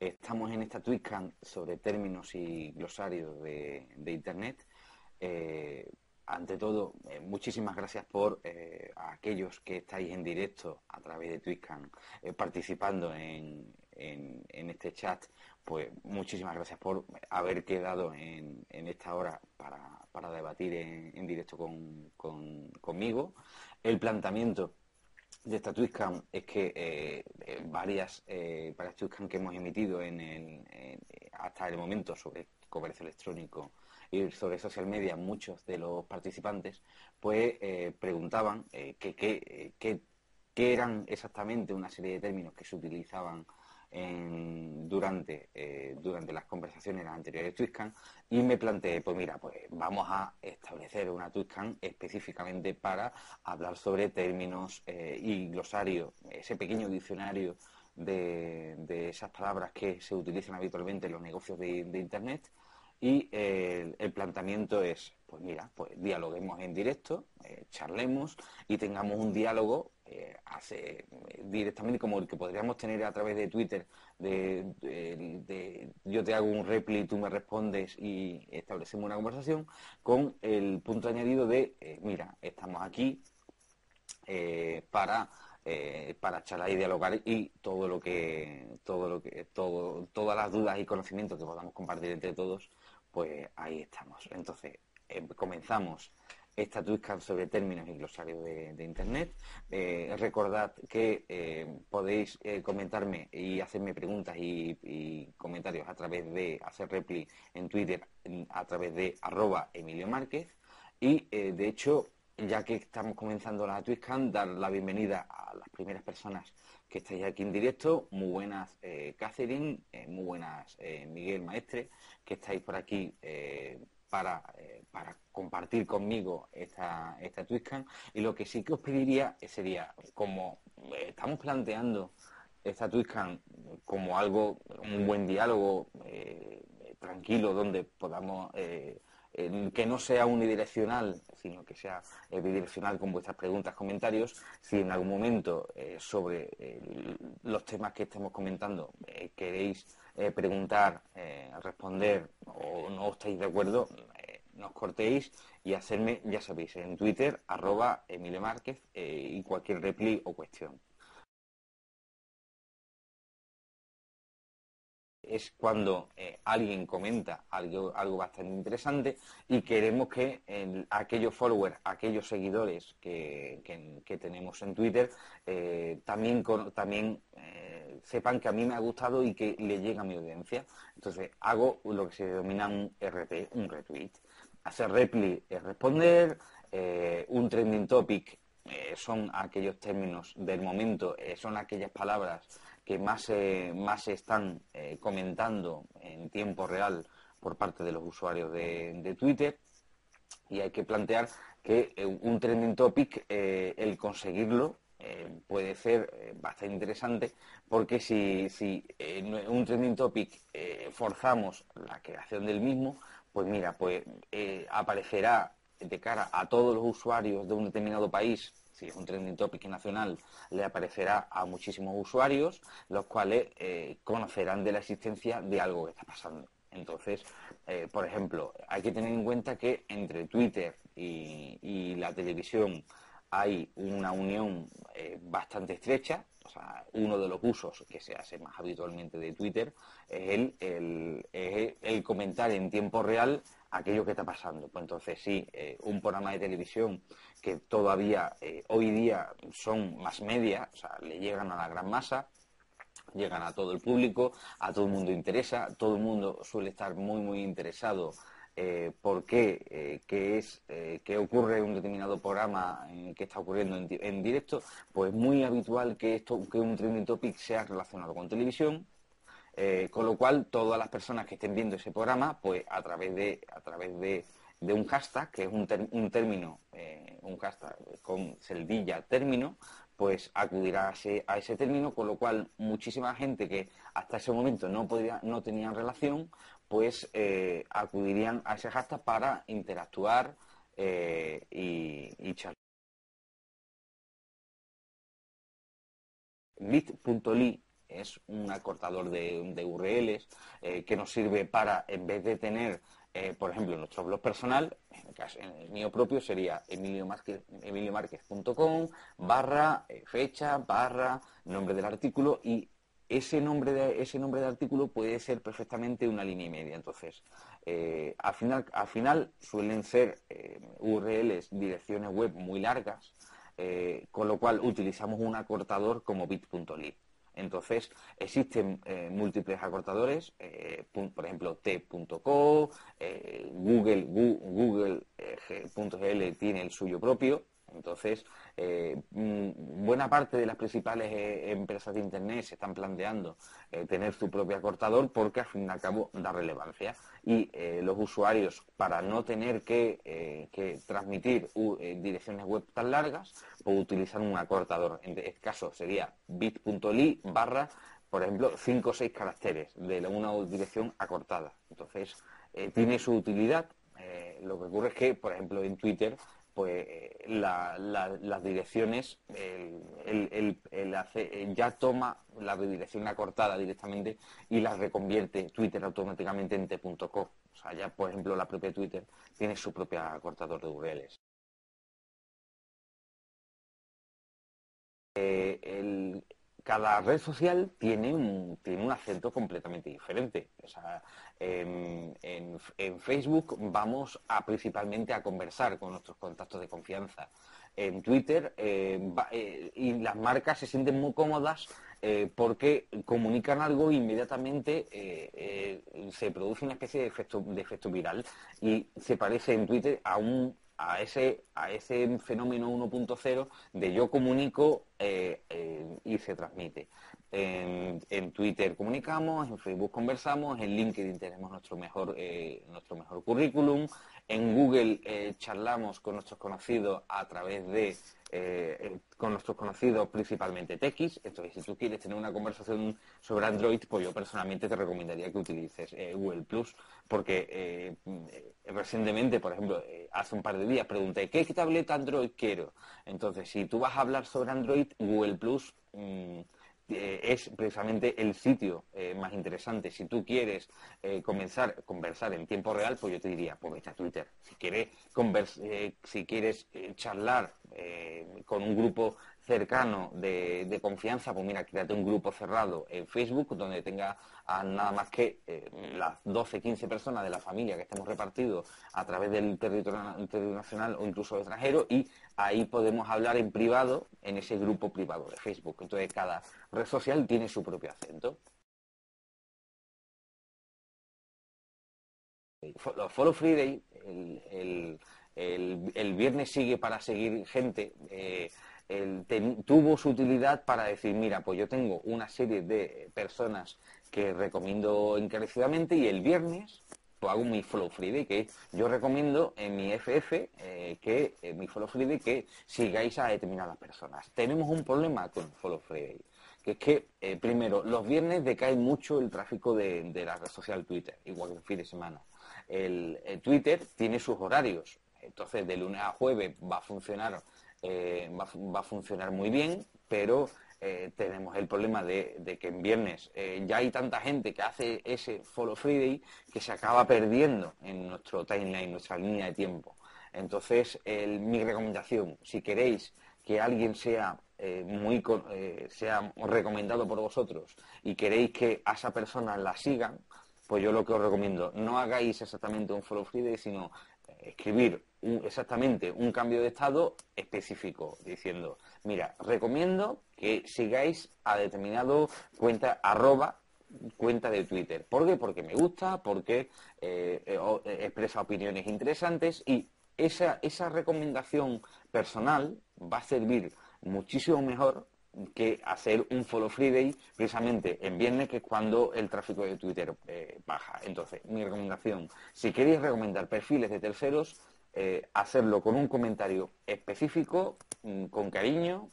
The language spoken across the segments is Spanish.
estamos en esta Twitcam sobre términos y glosarios de, Internet. Eh, ante todo, eh, muchísimas gracias por eh, aquellos que estáis en directo a través de Twitcam participando en, este chat. Pues muchísimas gracias por haber quedado en, esta hora para, debatir en, directo con, conmigo. El planteamiento de esta Twitcam es que eh, eh, varias, eh, varias que hemos emitido en hasta el momento sobre comercio electrónico y sobre social media, muchos de los participantes, pues eh, preguntaban qué eran exactamente una serie de términos que se utilizaban durante, eh, durante las conversaciones anteriores de Twitcan y me planteé, pues mira, pues vamos a establecer una Twitcan específicamente para hablar sobre términos eh, y glosario, ese pequeño diccionario de, esas palabras que se utilizan habitualmente en los negocios de, Internet y eh, el planteamiento es, pues mira, pues dialoguemos en directo, charlemos y tengamos un diálogo eh, hace eh, directamente como el que podríamos tener a través de Twitter, de, yo te hago un repli, tú me respondes y establecemos una conversación, con el punto añadido de, eh, mira, estamos aquí para para charlar y dialogar y todo lo que todo lo que todo todas las dudas y conocimientos que podamos compartir entre todos pues ahí estamos entonces comenzamos esta Twitcam sobre términos y glosarios de, Internet. Eh, recordad que eh, podéis eh, comentarme y hacerme preguntas y, comentarios a través de hacer repli en Twitter a través de arroba Emilio Márquez. Y de hecho, ya que estamos comenzando la Twitcam, dar la bienvenida a las primeras personas que estáis aquí en directo. Muy buenas, Catherine, muy buenas, Miguel Maestre, que estáis por aquí para, eh, para compartir conmigo esta, esta Twitcam. Y lo que sí que os pediría sería, como estamos planteando esta Twitcam como algo, un buen diálogo eh, tranquilo, donde podamos, eh, que no sea unidireccional, sino que sea bidireccional con vuestras preguntas, comentarios, si en algún momento sobre los temas que estemos comentando queréis eh, preguntar, eh, responder o no estáis de acuerdo, eh, nos cortéis y hacerme, ya sabéis, en Twitter, arroba Emilio Márquez y cualquier repli o cuestión. Es cuando alguien comenta algo, algo bastante interesante y queremos que aquellos followers, aquellos seguidores que, tenemos en Twitter, también, también sepan que a mí me ha gustado y que le llega a mi audiencia. Entonces hago lo que se denomina un RT, un retweet. Hacer repli es responder, eh, un trending topic eh, son aquellos términos del momento, eh, son aquellas palabras que más, más se están comentando en tiempo real por parte de los usuarios de, Twitter. Y hay que plantear que un trending topic, el conseguirlo, puede ser bastante interesante porque si, si en un trending topic eh, forzamos la creación del mismo, pues mira, pues eh, aparecerá de cara a todos los usuarios de un determinado país, si es un trending topic nacional, le aparecerá a muchísimos usuarios, los cuales eh, conocerán de la existencia de algo que está pasando. Entonces, por ejemplo, hay que tener en cuenta que entre Twitter y la televisión hay una unión bastante estrecha, uno de los usos que se hace más habitualmente de Twitter es el, el, comentar en tiempo real aquello que está pasando. Pues entonces sí, eh, un programa de televisión que todavía eh, hoy día son más media, o sea, le llegan a la gran masa, llegan a todo el público, a todo el mundo interesa, todo el mundo suele estar muy, muy interesado eh, por qué, eh, es, qué ocurre en un determinado programa que está ocurriendo en, directo, pues es muy habitual que esto, que un trending topic sea relacionado con televisión, con lo cual todas las personas que estén viendo ese programa, pues a través de, a través de, un hashtag, que es un, un término, un hashtag con celdilla término, pues acudirá a ese, a ese término, con lo cual muchísima gente que hasta ese momento no podía, no relación, pues eh, acudirían a ese hashtag para interactuar eh, y, charlar. Es un acortador de, URLs que nos sirve para, en vez de tener por ejemplo, nuestro blog personal, en el, caso, en el mío propio sería emiliomarquez.com barra fecha, barra nombre del artículo y ese nombre de, ese nombre de artículo puede ser perfectamente una línea y media. Entonces, eh, al, final, al final suelen ser eh, URLs, direcciones web muy largas, eh, con lo cual utilizamos un acortador como bit.ly. Entonces, existen múltiples acortadores, por ejemplo, t.co, Google, Google.gl tiene el suyo propio, entonces, eh, mm, buena parte de las principales eh, empresas de Internet se están planteando eh, tener su propio acortador porque al fin y al cabo da relevancia. Y los usuarios, para no tener que, transmitir direcciones web tan largas, pues utilizan un acortador. En este caso sería bit.ly barra, por ejemplo, 5 o 6 caracteres de una dirección acortada. Entonces, tiene su utilidad. lo que ocurre es que, por ejemplo, en Twitter pues las direcciones, ya toma la redirección acortada directamente y la reconvierte Twitter automáticamente en t.co. O sea, ya, por ejemplo, la propia Twitter tiene su propio acortador de URLs. Eh, cada red social tiene un, tiene un acento completamente diferente. en, Facebook vamos principalmente a conversar con nuestros contactos de confianza. En Twitter eh, eh, y las marcas se sienten muy cómodas eh, porque comunican algo e inmediatamente se produce una especie de efecto, de efecto viral y se parece en Twitter a un a ese, a ese fenómeno 1.0 de yo comunico eh, eh, y se transmite. En, Twitter comunicamos, en Facebook conversamos, en LinkedIn tenemos nuestro mejor, eh, nuestro mejor currículum, en Google charlamos con nuestros conocidos a través de eh, con nuestros conocidos principalmente techis. Entonces, si tú quieres tener una conversación sobre Android, pues yo personalmente te recomendaría que utilices eh, Google Plus, porque eh, recientemente, por ejemplo, hace un par de días pregunté qué tableta Android quiero. Entonces, si tú vas a hablar sobre Android, Google Plus mm, eh, es precisamente el sitio eh, más interesante. Si tú quieres eh, comenzar a conversar en tiempo real, pues yo te diría, pues vete a Twitter. Si quieres, si quieres charlar con un grupo cercano de, confianza, pues mira, créate un grupo cerrado en Facebook donde tenga nada más que las 12, 15 personas de la familia que estemos repartidos a través del territorio, territorio nacional o incluso extranjero y ahí podemos hablar en privado en ese grupo privado de Facebook. Entonces cada red social tiene su propio acento. Los Follow Friday, el, el, viernes sigue para seguir gente, eh, tuvo su utilidad para decir, mira, pues yo tengo una serie de personas que recomiendo encarecidamente y el viernes pues hago mi Follow Friday, que yo recomiendo en mi FF eh, que en mi Follow Friday que sigáis a determinadas personas. Tenemos un problema con Follow Friday, que es que, eh, primero, los viernes decae mucho el tráfico de, la red social Twitter, igual que el fin de semana. El, Twitter tiene sus horarios, entonces de lunes a jueves va a funcionar, eh, va a funcionar muy bien, pero eh, tenemos el problema de, que en viernes eh, ya hay tanta gente que hace ese Follow Friday que se acaba perdiendo en nuestro timeline, nuestra línea de tiempo. Entonces, mi recomendación, si queréis que alguien sea muy sea recomendado por vosotros y queréis que a esa persona la sigan, pues yo lo que os recomiendo, no hagáis exactamente un follow Friday, sino escribir exactamente un cambio de estado específico, diciendo, mira, recomiendo que sigáis a determinado cuenta arroba cuenta de Twitter. ¿Por qué? Porque me gusta, porque eh, eh, expresa opiniones interesantes y esa, esa recomendación personal va a servir muchísimo mejor que hacer un follow Friday precisamente en viernes, que es cuando el tráfico de Twitter eh, baja. Entonces, mi recomendación, si queréis recomendar perfiles de terceros, eh, hacerlo con un comentario específico, mm, con cariño,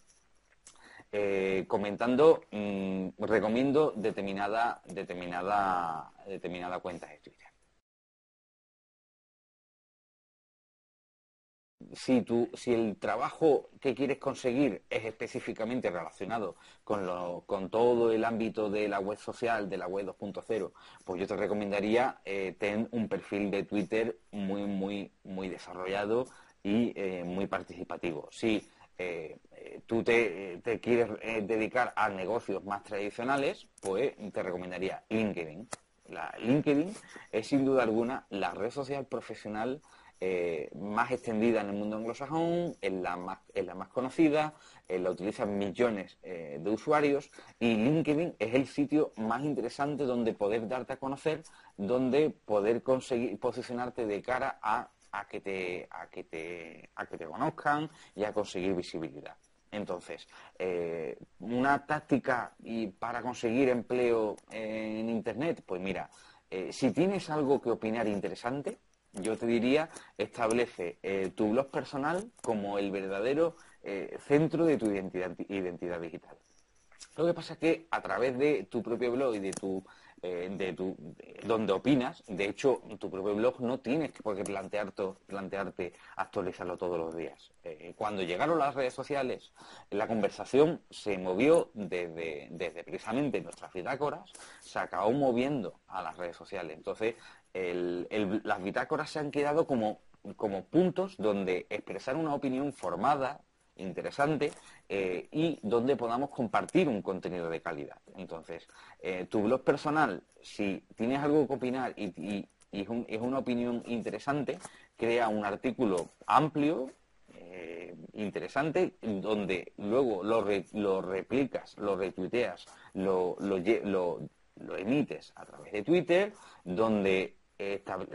eh, comentando, mm, recomiendo determinada, determinada, determinada cuenta de Twitter. Si, tu, si el trabajo que quieres conseguir es específicamente relacionado con, lo, con todo el ámbito de la web social, de la web 2.0, pues yo te recomendaría eh, tener un perfil de Twitter muy, muy, muy desarrollado y eh, muy participativo. Si eh, tú te, te quieres dedicar a negocios más tradicionales, pues te recomendaría LinkedIn. La LinkedIn es sin duda alguna la red social profesional eh, más extendida en el mundo anglosajón, es la más, es la más conocida, eh, la utilizan millones eh, de usuarios y LinkedIn es el sitio más interesante donde poder darte a conocer, donde poder conseguir posicionarte de cara a, a que te a que te a que te conozcan y a conseguir visibilidad. Entonces, una táctica y para conseguir empleo en Internet, pues mira, si tienes algo que opinar interesante, yo te diría, establece eh, tu blog personal como el verdadero eh, centro de tu identidad, identidad digital. Lo que pasa es que a través de tu propio blog y de tu eh, de tu, donde opinas. De hecho, tu propio blog no tienes por qué plantearte, actualizarlo todos los días. Cuando llegaron las redes sociales, la conversación se movió desde, desde precisamente nuestras bitácoras, se acabó moviendo a las redes sociales. Entonces, las bitácoras se han quedado como, como puntos donde expresar una opinión formada, interesante eh, y donde podamos compartir un contenido de calidad. Entonces, eh, tu blog personal, si tienes algo que opinar y, es, una opinión interesante, crea un artículo amplio, eh, interesante, donde luego lo, lo, replicas, lo retuiteas, lo, lo, emites a través de Twitter, donde,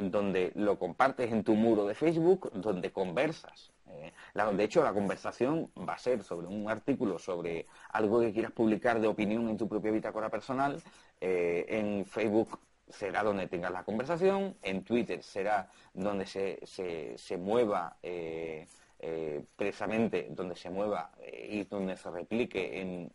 donde lo compartes en tu muro de Facebook, donde conversas eh, de hecho, la conversación va a ser sobre un artículo sobre algo que quieras publicar de opinión en tu propia bitácora personal. Eh, en Facebook será donde tengas la conversación. En Twitter será donde se, se, mueva. Eh, precisamente donde se mueva y donde se replique en,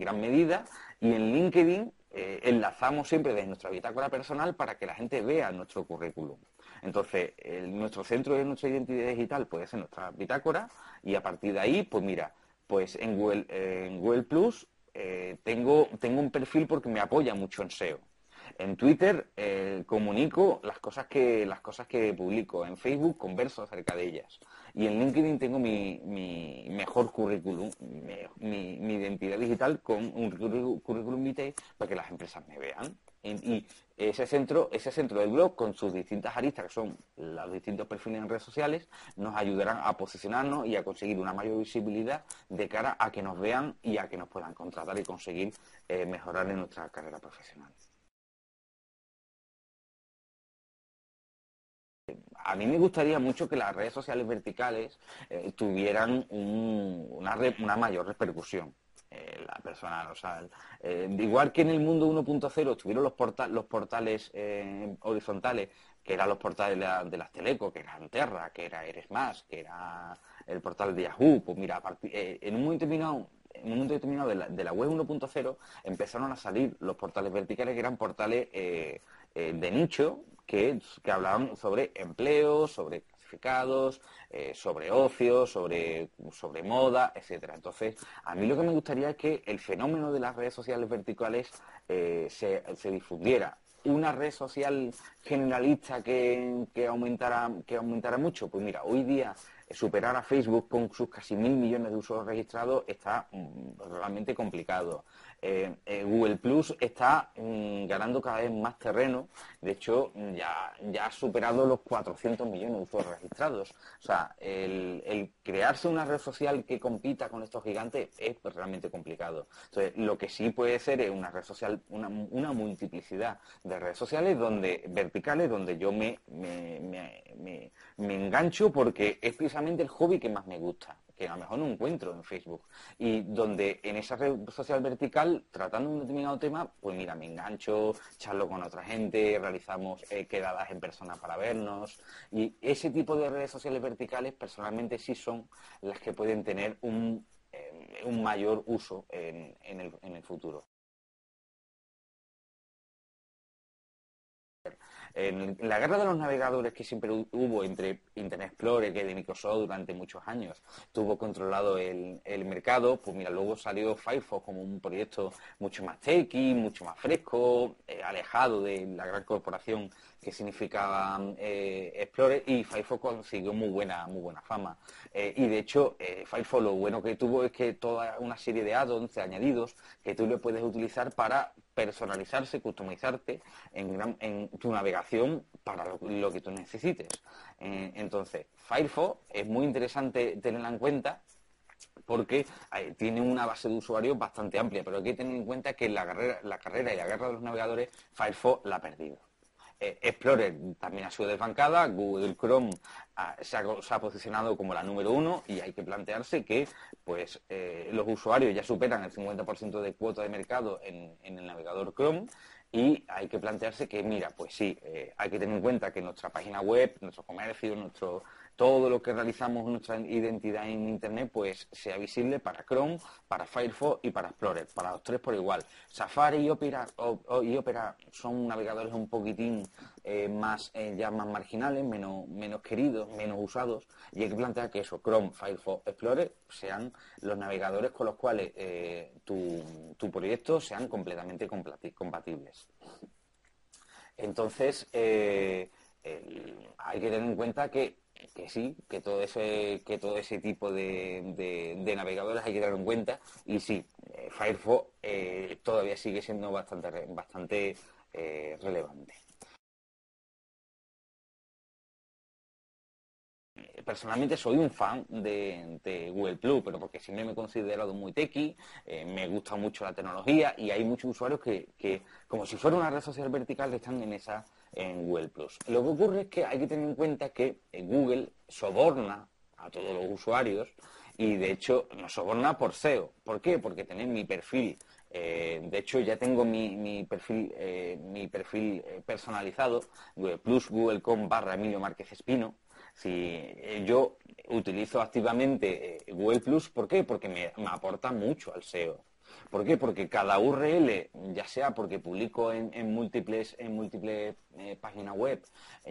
gran medida y en LinkedIn enlazamos siempre desde nuestra bitácora personal para que la gente vea nuestro currículum. Entonces, nuestro centro de nuestra identidad digital puede ser nuestra bitácora y a partir de ahí, pues mira, pues en Google, en Google Plus eh, tengo, tengo un perfil porque me apoya mucho en SEO. En Twitter eh, comunico las cosas que las cosas que publico. En Facebook converso acerca de ellas. Y en LinkedIn tengo mi, mejor currículum, mi, mi, identidad digital con un currículum vitae para que las empresas me vean. Y, ese centro, ese centro del blog, con sus distintas aristas, que son los distintos perfiles en redes sociales, nos ayudarán a posicionarnos y a conseguir una mayor visibilidad de cara a que nos vean y a que nos puedan contratar y conseguir eh, mejorar en nuestra carrera profesional. A mí me gustaría mucho que las redes sociales verticales eh, tuvieran una, una, mayor repercusión. Eh, la personal, o sea, eh, igual que en el mundo 1.0 tuvieron los, los portales horizontales, que eran los portales de, las Teleco, que era Terra, que era Eres Más, que era el portal de Yahoo, pues mira, en un momento determinado en un momento determinado de la, de la web 1.0 empezaron a salir los portales verticales que eran portales de nicho que, hablaban sobre empleo, sobre clasificados, eh, sobre ocio, sobre, sobre moda, etcétera. Entonces, a mí lo que me gustaría es que el fenómeno de las redes sociales verticales eh, se, se difundiera una red social generalista que, que, aumentara, que aumentara mucho? Pues mira, hoy día superar a Facebook con sus casi mil millones de usuarios registrados está mm, realmente complicado. Eh, eh, Google Plus está mm, ganando cada vez más terreno. De hecho, ya, ya ha superado los 400 millones de usuarios registrados. O sea, el, crearse una red social que compita con estos gigantes es realmente complicado. Entonces, lo que sí puede ser es una red social, una, multiplicidad de redes sociales donde verticales, donde yo me engancho porque es precisamente el hobby que más me gusta que a lo mejor no encuentro en Facebook. Y donde en esa red social vertical, tratando un determinado tema, pues mira, me engancho, charlo con otra gente, realizamos eh, quedadas en persona para vernos. Y ese tipo de redes sociales verticales, personalmente, sí son las que pueden tener un, eh, un mayor uso en, en el futuro. En, la guerra de los navegadores que siempre hubo entre Internet Explorer, que de Microsoft durante muchos años tuvo controlado el, mercado, pues mira, luego salió Firefox como un proyecto mucho más techy, mucho más fresco, eh, alejado de la gran corporación que significaba eh, Explorer y Firefox consiguió muy buena, muy buena fama. Eh, y de hecho, Firefox lo bueno que tuvo es que toda una serie de add-ons, añadidos, que tú le puedes utilizar para personalizarse, customizarte en, tu navegación para lo, que tú necesites. Eh, entonces, Firefox es muy interesante tenerla en cuenta porque eh, tiene una base de usuarios bastante amplia, pero hay que tener en cuenta que la carrera, la carrera y la guerra de los navegadores, Firefox la ha perdido. Eh, Explorer también ha sido desbancada, Google Chrome se, ha, posicionado como la número uno y hay que plantearse que pues eh, los usuarios ya superan el 50% de cuota de mercado en, el navegador Chrome y hay que plantearse que, mira, pues sí, eh, hay que tener en cuenta que nuestra página web, nuestro comercio, nuestro todo lo que realizamos nuestra identidad en Internet pues sea visible para Chrome, para Firefox y para Explorer, para los tres por igual. Safari y Opera, y Opera son navegadores un poquitín eh, más eh, ya más marginales, menos, menos queridos, menos usados y hay que plantear que eso, Chrome, Firefox, Explorer sean los navegadores con los cuales eh, tu, tu, proyecto sean completamente compatibles. Entonces, hay que tener en cuenta que que sí, que todo ese, que todo ese tipo de, navegadores hay que tener en cuenta y sí, eh, Firefox eh, todavía sigue siendo bastante, bastante eh, relevante. Personalmente soy un fan de, Google Plus, pero porque siempre me he considerado muy techy, me gusta mucho la tecnología y hay muchos usuarios que, como si fuera una red social vertical, están en esa en Google Plus. Lo que ocurre es que hay que tener en cuenta que Google soborna a todos los usuarios y de hecho nos soborna por SEO. ¿Por qué? Porque tenéis mi perfil. Eh, de hecho, ya tengo mi, perfil, eh, eh, personalizado, Google Plus, Google.com barra Emilio Márquez Espino. Si yo utilizo activamente Google Plus, ¿por qué? Porque me aporta mucho al SEO. ¿Por qué? Porque cada URL, ya sea porque publico en, múltiples, en múltiples eh, páginas web,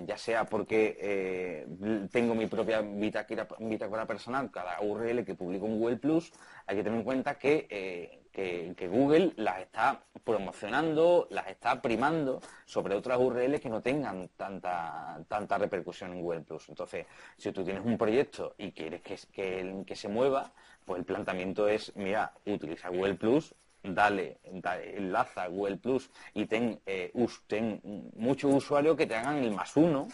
ya sea porque eh, tengo mi propia bitácora, personal, cada URL que publico en Google Plus, hay que tener en cuenta que, eh, que, Google las está promocionando, las está primando sobre otras URLs que no tengan tanta, tanta repercusión en Google Plus. Entonces, si tú tienes un proyecto y quieres que, que se mueva, pues el planteamiento es, mira, utiliza Google Plus, dale, enlaza Google Plus y ten, eh, muchos usuarios que te hagan el más uno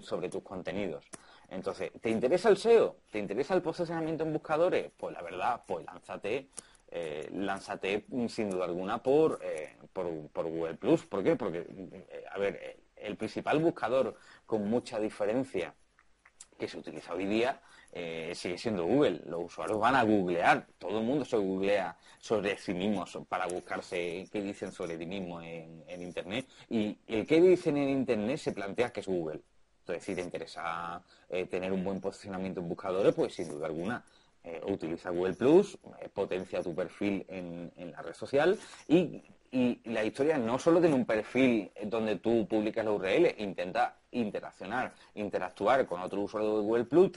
sobre tus contenidos. Entonces, ¿te interesa el SEO? ¿Te interesa el posicionamiento en buscadores? Pues la verdad, pues lánzate, eh, lánzate sin duda alguna por, eh, por, por, Google Plus. ¿Por qué? Porque, eh, a ver, el principal buscador con mucha diferencia que se utiliza hoy día eh, sigue siendo Google. Los usuarios van a googlear, todo el mundo se googlea sobre sí mismo para buscarse qué dicen sobre sí mismo en, Internet. Y el que dicen en Internet se plantea que es Google. Entonces, si te interesa eh, tener un buen posicionamiento en buscadores, pues sin duda alguna eh, utiliza Google Plus, potencia tu perfil en, en, la red social y y la historia no solo tiene un perfil donde tú publicas la URL, intenta interaccionar, interactuar con otro usuario de Google Plus,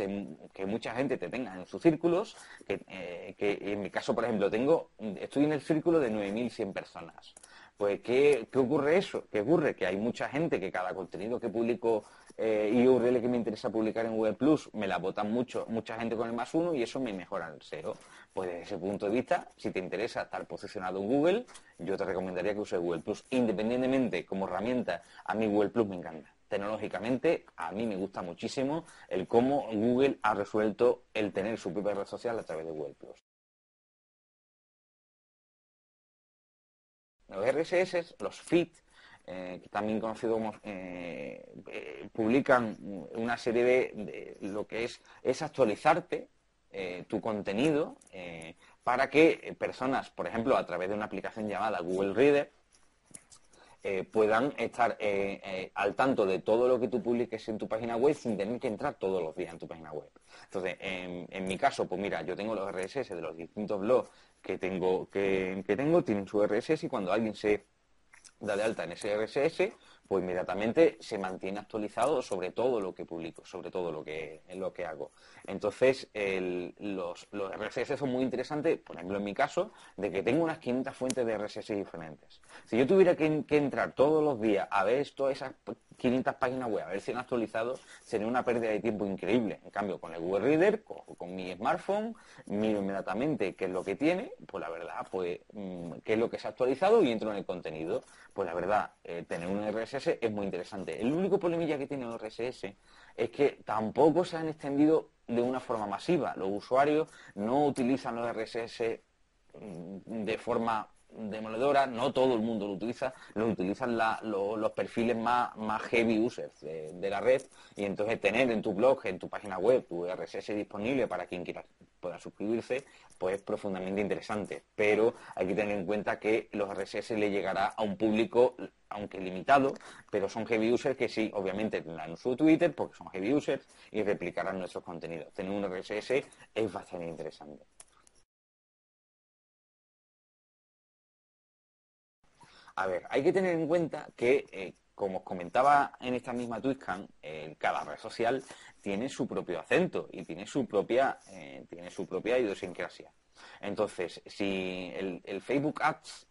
que mucha gente te tenga en sus círculos, eh, que, en mi caso, por ejemplo, tengo, estoy en el círculo de 9.100 personas. Pues, ¿qué, ¿qué ocurre eso? ¿Qué ocurre? Que hay mucha gente que cada contenido que publico eh, y URL que me interesa publicar en Google Plus me la votan mucho, mucha gente con el más uno y eso me mejora el SEO. Pues desde ese punto de vista, si te interesa estar posicionado en Google, yo te recomendaría que uses Google Plus. Independientemente como herramienta, a mí Google Plus me encanta. Tecnológicamente, a mí me gusta muchísimo el cómo Google ha resuelto el tener su propia red social a través de Google Plus. Los RSS, los feeds, eh, también conocidos como, eh, eh, publican una serie de, lo que es, es actualizarte tu contenido para que personas, por ejemplo, a través de una aplicación llamada Google Reader, puedan estar al tanto de todo lo que tú publiques en tu página web sin tener que entrar todos los días en tu página web. Entonces, en, mi caso, pues mira, yo tengo los RSS de los distintos blogs que tengo, que, que tengo, tienen su RSS y cuando alguien se da de alta en ese RSS, pues inmediatamente se mantiene actualizado sobre todo lo que publico, sobre todo lo que, lo que hago. Entonces, los, los, RSS son muy interesantes, por ejemplo, en mi caso, de que tengo unas 500 fuentes de RSS diferentes. Si yo tuviera que, entrar todos los días a ver todas esas 500 páginas web, a ver si han actualizado, sería una pérdida de tiempo increíble. En cambio, con el Google Reader, con, mi smartphone, miro inmediatamente qué es lo que tiene, pues la verdad, pues mm, qué es lo que se ha actualizado y entro en el contenido. Pues la verdad, eh, tener un RSS es muy interesante. El único problemilla que tiene el RSS es que tampoco se han extendido de una forma masiva. Los usuarios no utilizan los RSS mm, de forma demoledora, no todo el mundo lo utiliza, lo utilizan los perfiles más, más heavy users de, la red y entonces tener en tu blog, en tu página web, tu RSS disponible para quien quiera pueda suscribirse, pues es profundamente interesante. Pero hay que tener en cuenta que los RSS le llegará a un público, aunque limitado, pero son heavy users que sí, obviamente tendrán su Twitter porque son heavy users y replicarán nuestros contenidos. Tener un RSS es bastante interesante. A ver, hay que tener en cuenta que, eh, como os comentaba en esta misma TwitCam, eh, cada red social tiene su propio acento y tiene su propia, eh, tiene su propia idiosincrasia. Entonces, si el, Facebook Ads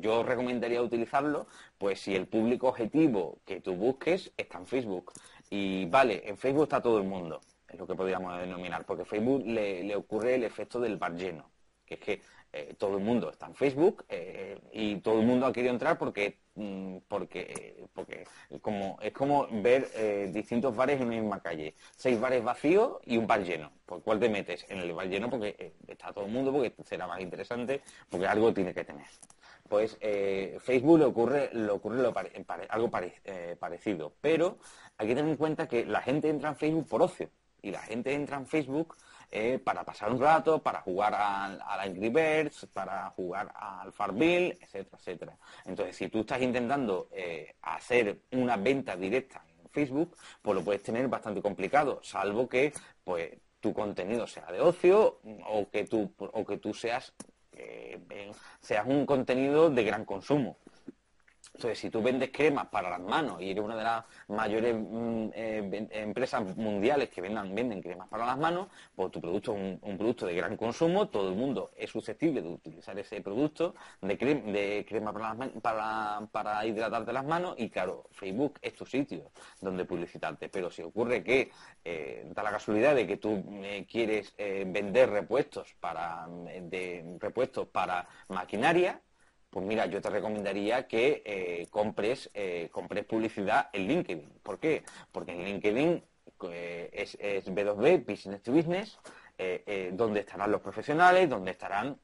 yo recomendaría utilizarlo, pues si el público objetivo que tú busques está en Facebook. Y vale, en Facebook está todo el mundo, es lo que podríamos denominar, porque Facebook le, le ocurre el efecto del bar lleno, que es que eh, todo el mundo está en Facebook eh, y todo el mundo ha querido entrar porque mm, porque porque como es como ver eh, distintos bares en una misma calle. Seis bares vacíos y un bar lleno. Por cuál te metes en el bar lleno porque está todo el mundo porque será más interesante porque algo tiene que tener. Pues Facebook le ocurre le ocurre algo parecido. Pero hay que tener en cuenta que la gente entra en Facebook por ocio. Y la gente entra en Facebook eh, para pasar un rato, para jugar al, Angry Birds, para jugar al Farmville, etcétera, etcétera. Entonces, si tú estás intentando eh, hacer una venta directa en Facebook, pues lo puedes tener bastante complicado, salvo que pues tu contenido sea de ocio o que tú, o que tú seas, eh, seas un contenido de gran consumo. Entonces, si tú vendes cremas para las manos y eres una de las mayores mm, eh, empresas mundiales que vendan, venden cremas para las manos, pues tu producto es un, producto de gran consumo, todo el mundo es susceptible de utilizar ese producto de, crema para, para, hidratarte las manos y claro, Facebook es tu sitio donde publicitarte. Pero si ocurre que eh, da la casualidad de que tú eh, quieres vender repuestos para, de, repuestos para maquinaria, pues mira, yo te recomendaría que eh, compres, eh, compres publicidad en LinkedIn. ¿Por qué? Porque en LinkedIn eh, es, es B2B, Business to Business, eh, eh, donde estarán los profesionales, donde estarán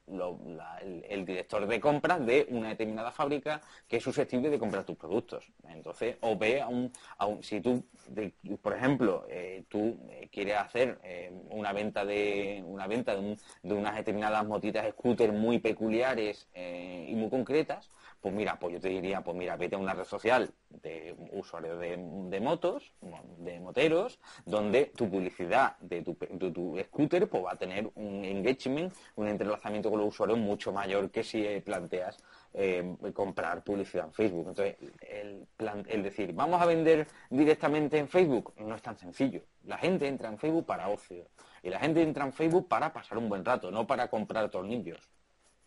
el, director de compras de una determinada fábrica que es susceptible de comprar tus productos. Entonces, o ve a un, si tú, por ejemplo, eh, tú quieres hacer una venta de una venta de, de, unas determinadas motitas scooter muy peculiares y muy concretas, pues mira, pues yo te diría, pues mira, vete a una red social de usuarios de, motos, de moteros, donde tu publicidad de tu, scooter pues va a tener un engagement, un entrelazamiento con los usuarios mucho mayor que si planteas eh, comprar publicidad en Facebook. Entonces, el decir, vamos a vender directamente en Facebook, no es tan sencillo. La gente entra en Facebook para ocio. Y la gente entra en Facebook para pasar un buen rato, no para comprar tornillos.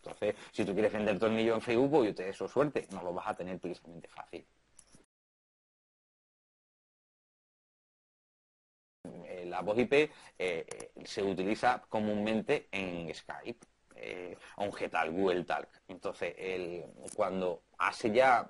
Entonces, si tú quieres vender tornillo en Facebook, pues yo te deseo suerte, no lo vas a tener precisamente fácil. Eh, la voz IP eh, eh, se utiliza comúnmente en Skype, o en Getal, Google Talk. Entonces, cuando hace ya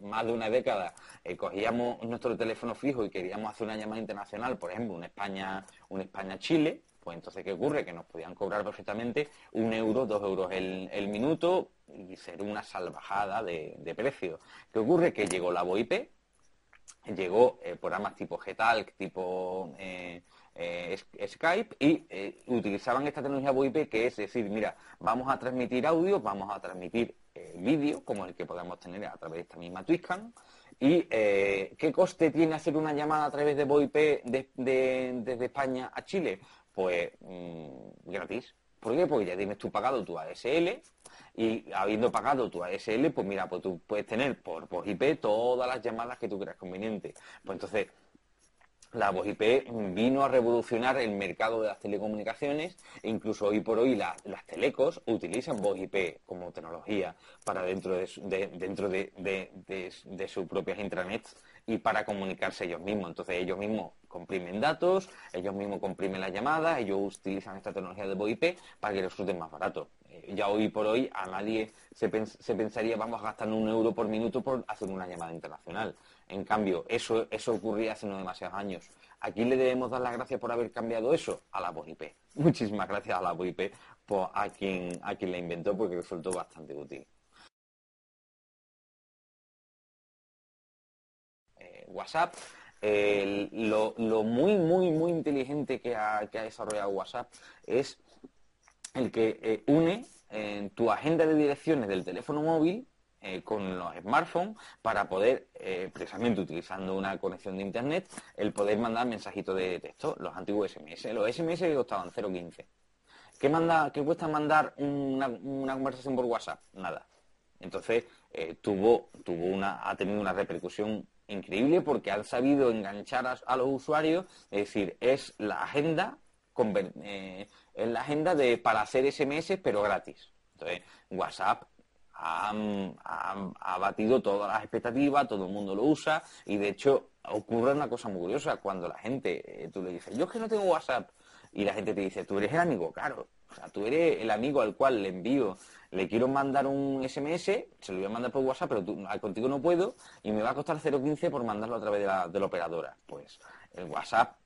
más de una década cogíamos nuestro teléfono fijo y queríamos hacer una llamada internacional, por ejemplo, un España, un España-Chile, pues entonces, ¿qué ocurre? Que nos podían cobrar perfectamente un euro, dos euros el, minuto y ser una salvajada de, precio. ¿Qué ocurre? Que llegó la VoIP, llegó eh, programas tipo Getalk, tipo eh, eh, Skype y utilizaban esta tecnología VoIP que es decir, mira, vamos a transmitir audio, vamos a transmitir vídeo, como el que podemos tener a través de esta misma Twitcam, ¿Y qué coste tiene hacer una llamada a través de VoIP desde España a Chile? Pues mm, gratis. ¿Por qué? Porque ya tienes tú pagado tu ASL y habiendo pagado tu ASL, pues mira, pues tú puedes tener por voz IP todas las llamadas que tú creas conveniente. Pues entonces, la voz IP vino a revolucionar el mercado de las telecomunicaciones e incluso hoy por hoy las telecos utilizan voz IP como tecnología para dentro de, dentro de, sus propias intranets y para comunicarse ellos mismos. Entonces ellos mismos comprimen datos, ellos mismos comprimen las llamadas, ellos utilizan esta tecnología de voz IP para que resulte más barato. Eh, ya hoy por hoy a nadie se, pensaría vamos a gastar un euro por minuto por hacer una llamada internacional. En cambio, eso, eso ocurría hace no demasiados años. Aquí le debemos dar las gracias por haber cambiado eso a la voz IP. Muchísimas gracias a la voz IP por, a, quien, a quien la inventó porque resultó bastante útil. Eh, WhatsApp lo, muy, muy, muy inteligente que ha, desarrollado WhatsApp es el que eh, une en tu agenda de direcciones del teléfono móvil eh, con los smartphones para poder, eh, precisamente utilizando una conexión de internet, el poder mandar mensajitos de texto, los antiguos SMS. Los SMS costaban 0,15. ¿Qué, ¿Qué cuesta mandar una, conversación por WhatsApp? Nada. Entonces, eh, tuvo, tuvo una, ha tenido una repercusión increíble porque han sabido enganchar a, los usuarios, es decir, es la agenda, es la agenda de, para hacer SMS pero gratis. Entonces, WhatsApp ha, batido todas las expectativas, todo el mundo lo usa y de hecho ocurre una cosa muy curiosa cuando la gente, eh, tú le dices, yo es que no tengo WhatsApp y la gente te dice, tú eres el amigo, claro, o sea, tú eres el amigo al cual le envío, le quiero mandar un SMS, se lo voy a mandar por WhatsApp, pero tú, contigo no puedo y me va a costar 0,15 por mandarlo a través de la, de la operadora. Pues el WhatsApp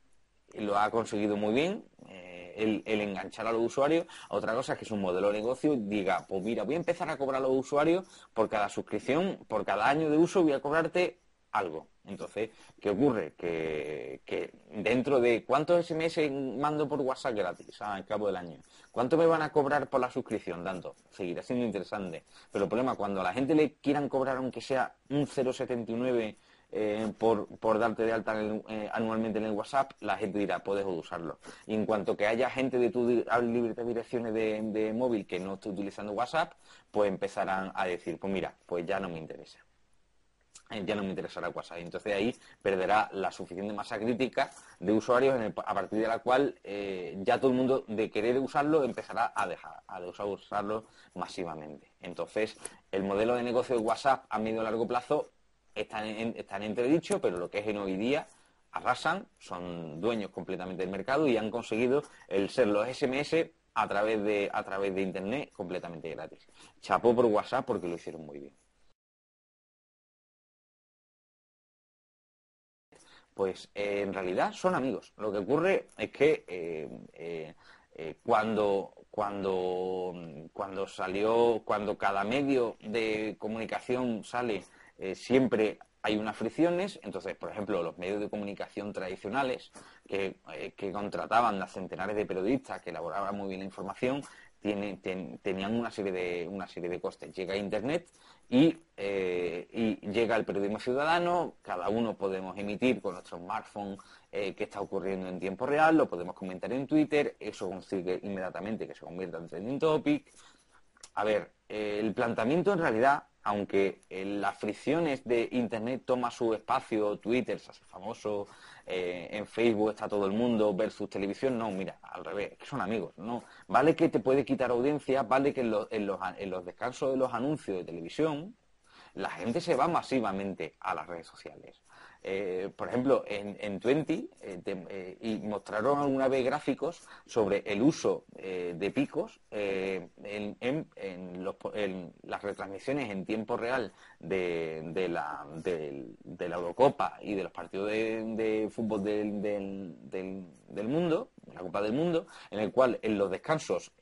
lo ha conseguido muy bien. Eh, el, enganchar a los usuarios. Otra cosa es que es un modelo de negocio diga, pues mira, voy a empezar a cobrar a los usuarios por cada suscripción, por cada año de uso voy a cobrarte algo. Entonces, ¿qué ocurre? Que, dentro de cuántos SMS mando por WhatsApp gratis al cabo del año, ¿cuánto me van a cobrar por la suscripción? Tanto, seguirá siendo interesante. Pero el problema, cuando a la gente le quieran cobrar aunque sea un 0,79 eh, por, darte de alta eh, anualmente en el WhatsApp, la gente dirá, puedes usarlo. Y en cuanto que haya gente de tu libre de direcciones de, móvil que no esté utilizando WhatsApp, pues empezarán a decir, pues mira, pues ya no me interesa. Eh, ya no me interesará WhatsApp. Entonces ahí perderá la suficiente masa crítica de usuarios a partir de la cual ya todo el mundo de querer usarlo empezará a dejar a usarlo masivamente. Entonces el modelo de negocio de WhatsApp a medio y largo plazo están en, están entredicho, pero lo que es en hoy día arrasan, son dueños completamente del mercado y han conseguido el ser los SMS a través de, a través de Internet completamente gratis. Chapó por WhatsApp porque lo hicieron muy bien. Pues eh, en realidad son amigos. Lo que ocurre es que eh, eh, cuando, cuando, cuando salió, cuando cada medio de comunicación sale eh, siempre hay unas fricciones, entonces, por ejemplo, los medios de comunicación tradicionales que, eh, contrataban a centenares de periodistas que elaboraban muy bien la información, tenían una serie, de, una serie de costes. Llega Internet y, eh, y, llega el periodismo ciudadano, cada uno podemos emitir con nuestro smartphone qué está ocurriendo en tiempo real, lo podemos comentar en Twitter, eso consigue inmediatamente que se convierta en trending topic. A ver, el planteamiento en realidad aunque las fricciones de Internet toma su espacio, Twitter se hace famoso, eh, en Facebook está todo el mundo versus televisión, no, mira, al revés, es que son amigos, no. Vale que te puede quitar audiencia, vale que los, en los descansos de los anuncios de televisión, la gente se va masivamente a las redes sociales. Eh, por ejemplo, en, en eh, eh, y mostraron alguna vez gráficos sobre el uso de picos en, las retransmisiones en tiempo real de, la, Eurocopa y de los partidos de, fútbol del, mundo, la Copa del Mundo, en el cual en los descansos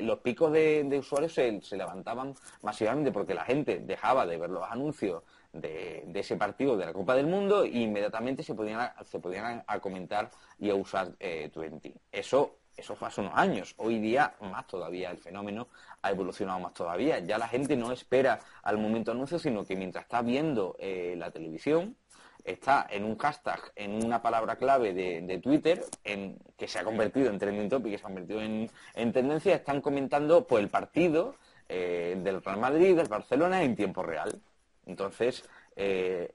los picos de, usuarios se, levantaban masivamente porque la gente dejaba de ver los anuncios de, ese partido de la Copa del Mundo e inmediatamente se podían, se podían comentar y a usar eh, Twenty. Eso, eso fue hace unos años. Hoy día, más todavía, el fenómeno ha evolucionado más todavía. Ya la gente no espera al momento anuncio, sino que mientras está viendo eh, la televisión, está en un hashtag, en una palabra clave de, Twitter, en, que se ha convertido en trending topic, que se ha convertido en, tendencia, están comentando pues, el partido eh, del Real Madrid, del Barcelona en tiempo real. Entonces, eh,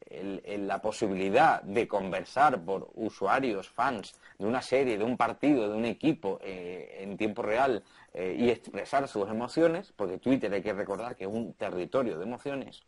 la posibilidad de conversar por usuarios, fans de una serie, de un partido, de un equipo eh, en tiempo real y expresar sus emociones, porque Twitter hay que recordar que es un territorio de emociones,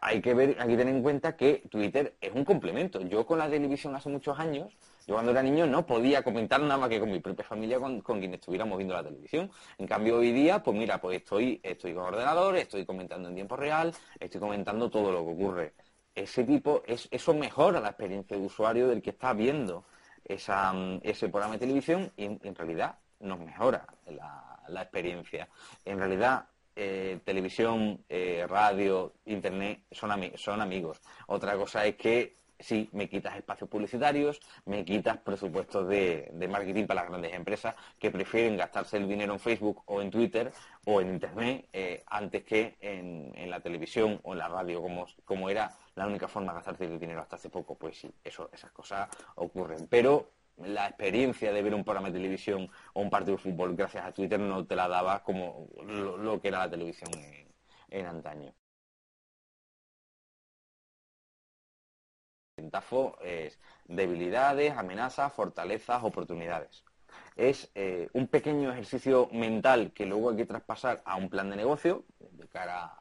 hay que ver, hay que tener en cuenta que Twitter es un complemento. Yo con la televisión hace muchos años yo cuando era niño no podía comentar nada más que con mi propia familia, con, quien estuviéramos viendo la televisión. En cambio, hoy día, pues mira, pues estoy, estoy con ordenador, estoy comentando en tiempo real, estoy comentando todo lo que ocurre. Ese tipo, es, eso mejora la experiencia de usuario del que está viendo esa, ese programa de televisión y en, realidad nos mejora la, experiencia. En realidad, eh, televisión, eh, radio, internet son, amigos. Otra cosa es que sí, me quitas espacios publicitarios, me quitas presupuestos de, marketing para las grandes empresas que prefieren gastarse el dinero en Facebook o en Twitter o en Internet eh, antes que en, la televisión o en la radio, como, era la única forma de gastarse el dinero hasta hace poco. Pues sí, eso, esas cosas ocurren. Pero la experiencia de ver un programa de televisión o un partido de fútbol gracias a Twitter no te la daba como lo, que era la televisión en antaño. DAFO es debilidades, amenazas, fortalezas, oportunidades. Es eh, un pequeño ejercicio mental que luego hay que traspasar a un plan de negocio, de cara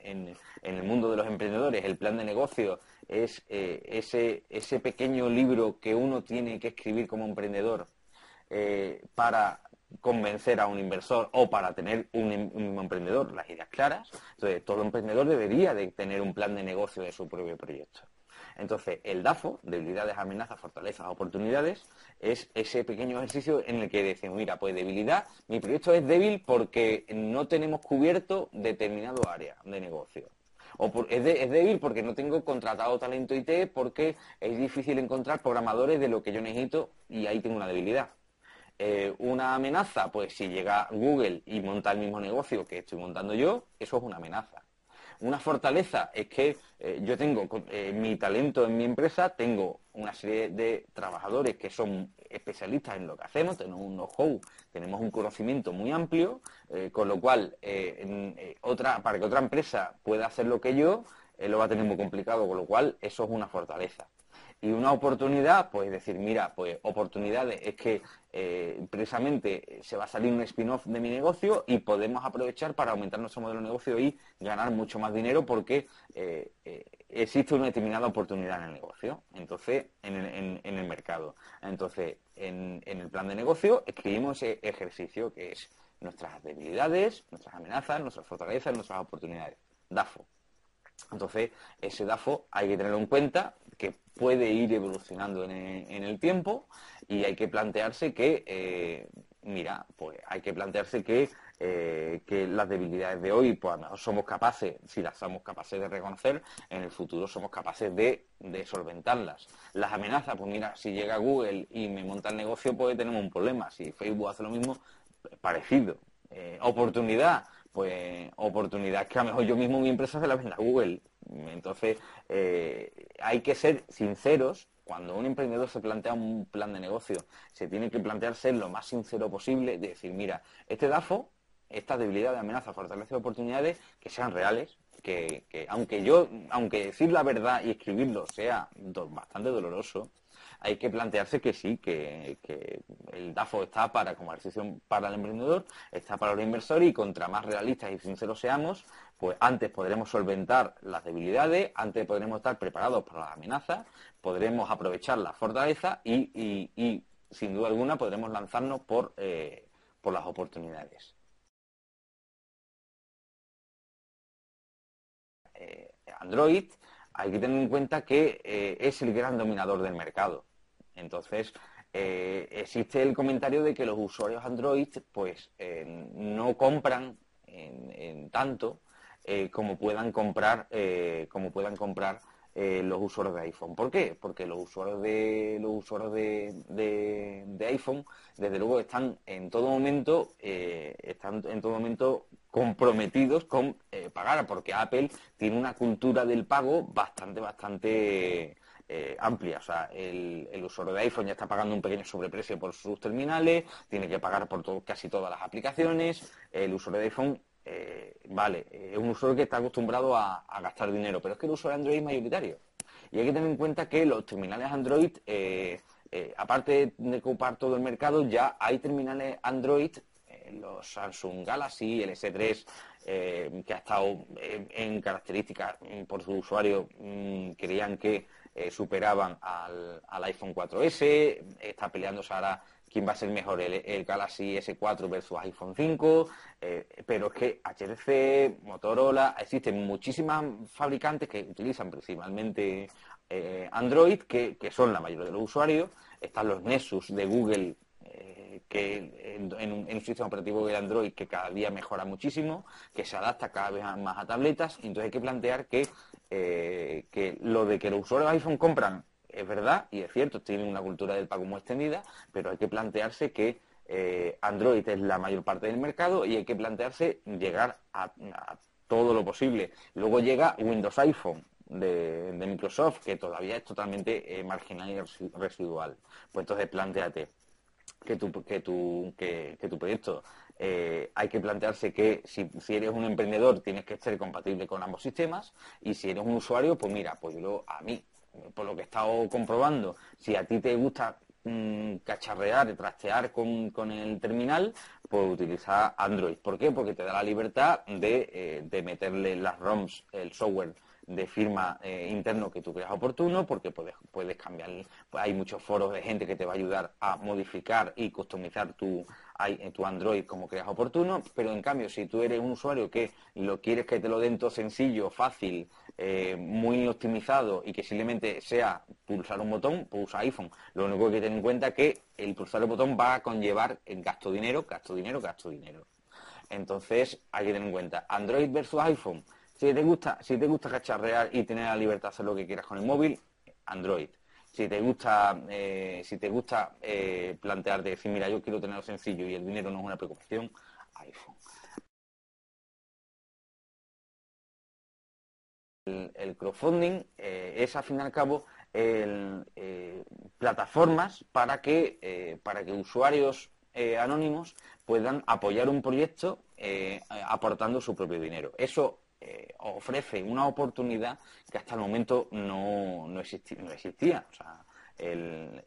en, el mundo de los emprendedores, el plan de negocio es eh, ese, ese pequeño libro que uno tiene que escribir como emprendedor eh, para convencer a un inversor o para tener un, un, emprendedor las ideas claras. Entonces, todo emprendedor debería de tener un plan de negocio de su propio proyecto. Entonces, el DAFO, debilidades, amenazas, fortalezas, oportunidades, es ese pequeño ejercicio en el que decimos, mira, pues debilidad, mi proyecto es débil porque no tenemos cubierto determinado área de negocio. O es, débil porque no tengo contratado talento IT, porque es difícil encontrar programadores de lo que yo necesito y ahí tengo una debilidad. Eh, una amenaza, pues si llega Google y monta el mismo negocio que estoy montando yo, eso es una amenaza. Una fortaleza es que eh, yo tengo eh, mi talento en mi empresa, tengo una serie de trabajadores que son especialistas en lo que hacemos, tenemos un know-how, tenemos un conocimiento muy amplio, eh, con lo cual otra, para que otra empresa pueda hacer lo que yo, lo va a tener muy complicado, con lo cual eso es una fortaleza. Y una oportunidad, pues decir, mira, pues oportunidades es que eh, precisamente se va a salir un spin-off de mi negocio y podemos aprovechar para aumentar nuestro modelo de negocio y ganar mucho más dinero porque eh, eh, existe una determinada oportunidad en el negocio, entonces, en el, mercado. Entonces, en, en el plan de negocio escribimos ese ejercicio que es nuestras debilidades, nuestras amenazas, nuestras fortalezas, nuestras oportunidades. DAFO. Entonces, ese DAFO hay que tenerlo en cuenta, puede ir evolucionando en el, tiempo y hay que plantearse que, eh, mira, pues hay que plantearse que, eh, que las debilidades de hoy, pues a somos capaces, si las somos capaces de reconocer, en el futuro somos capaces de, de solventarlas. Las amenazas, pues mira, si llega Google y me monta el negocio, pues tenemos un problema. Si Facebook hace lo mismo, parecido. Eh, oportunidad, pues oportunidad que a lo mejor yo mismo mi empresa se la venda a Google. Entonces, eh, hay que ser sinceros. Cuando un emprendedor se plantea un plan de negocio, se tiene que plantear ser lo más sincero posible, de decir, mira, este DAFO, estas debilidades, amenazas, fortalezas y oportunidades, que sean reales, que, que, aunque yo, aunque decir la verdad y escribirlo sea bastante doloroso, hay que plantearse que sí, que, el DAFO está para como ejercicio para el emprendedor, está para el inversor y contra más realistas y sinceros seamos, pues antes podremos solventar las debilidades, antes podremos estar preparados para las amenazas, podremos aprovechar la fortaleza y, sin duda alguna podremos lanzarnos por, eh, por las oportunidades. Eh, Android hay que tener en cuenta que eh, es el gran dominador del mercado. Entonces, eh, existe el comentario de que los usuarios Android pues eh, no compran en, tanto eh, como puedan comprar como puedan comprar los usuarios de iPhone. ¿Por qué? Porque los usuarios de los usuarios de, iPhone desde luego están en todo momento están en todo momento comprometidos con pagar, porque Apple tiene una cultura del pago bastante, bastante eh, amplia. O sea, el, usuario de iPhone ya está pagando un pequeño sobreprecio por sus terminales, tiene que pagar por casi todas las aplicaciones. El usuario de iPhone, eh, vale, es un usuario que está acostumbrado a, gastar dinero, pero es que el usuario de Android es mayoritario. Y hay que tener en cuenta que los terminales Android, aparte de ocupar todo el mercado, ya hay terminales Android los Samsung Galaxy, el S3, eh, que ha estado en, características mm, por su usuario, mm, creían que eh, superaban al, iPhone 4S, está peleándose ahora quién va a ser mejor, el, Galaxy S4 versus iPhone 5, eh, pero es que HTC, Motorola, existen muchísimas fabricantes que utilizan principalmente Android, que, que, son la mayoría de los usuarios, están los Nexus de Google que en, un, sistema operativo de Android que cada día mejora muchísimo, que se adapta cada vez más a tabletas, entonces hay que plantear que, eh, que lo de que los usuarios de iPhone compran es verdad y es cierto, tienen una cultura del pago muy extendida, pero hay que plantearse que eh, Android es la mayor parte del mercado y hay que plantearse llegar a, todo lo posible. Luego llega Windows iPhone, de, Microsoft, que todavía es totalmente eh, marginal y residual. Pues entonces planteate, que tu, que tu, que, tu proyecto eh, hay que plantearse que si, eres un emprendedor tienes que ser compatible con ambos sistemas y si eres un usuario, pues mira, pues yo a mí, por lo que he estado comprobando, si a ti te gusta mm, cacharrear, trastear con, con, el terminal, pues utiliza Android. ¿Por qué? Porque te da la libertad de, eh, de meterle las ROMs, el software de firma eh, interno que tú creas oportuno, porque puedes, puedes cambiar, pues hay muchos foros de gente que te va a ayudar a modificar y customizar tu, tu Android como creas oportuno, pero en cambio, si tú eres un usuario que lo quieres que te lo den todo sencillo, fácil, eh, muy optimizado y que simplemente sea pulsar un botón, pues usa iPhone. Lo único que tener en cuenta es que el pulsar el botón va a conllevar el gasto dinero, gasto dinero, gasto dinero. Entonces, hay que tener en cuenta Android versus iPhone si te gusta, si te gusta cacharrear y tener la libertad de hacer lo que quieras con el móvil, Android. Si te gusta, eh, si te gusta eh, plantearte decir, mira, yo quiero tenerlo sencillo y el dinero no es una preocupación, iPhone. El, crowdfunding eh, es, al fin y al cabo, plataformas para que, para que usuarios anónimos puedan apoyar un proyecto aportando su propio dinero. Eso eh, ofrece una oportunidad que hasta el momento no, no, existía.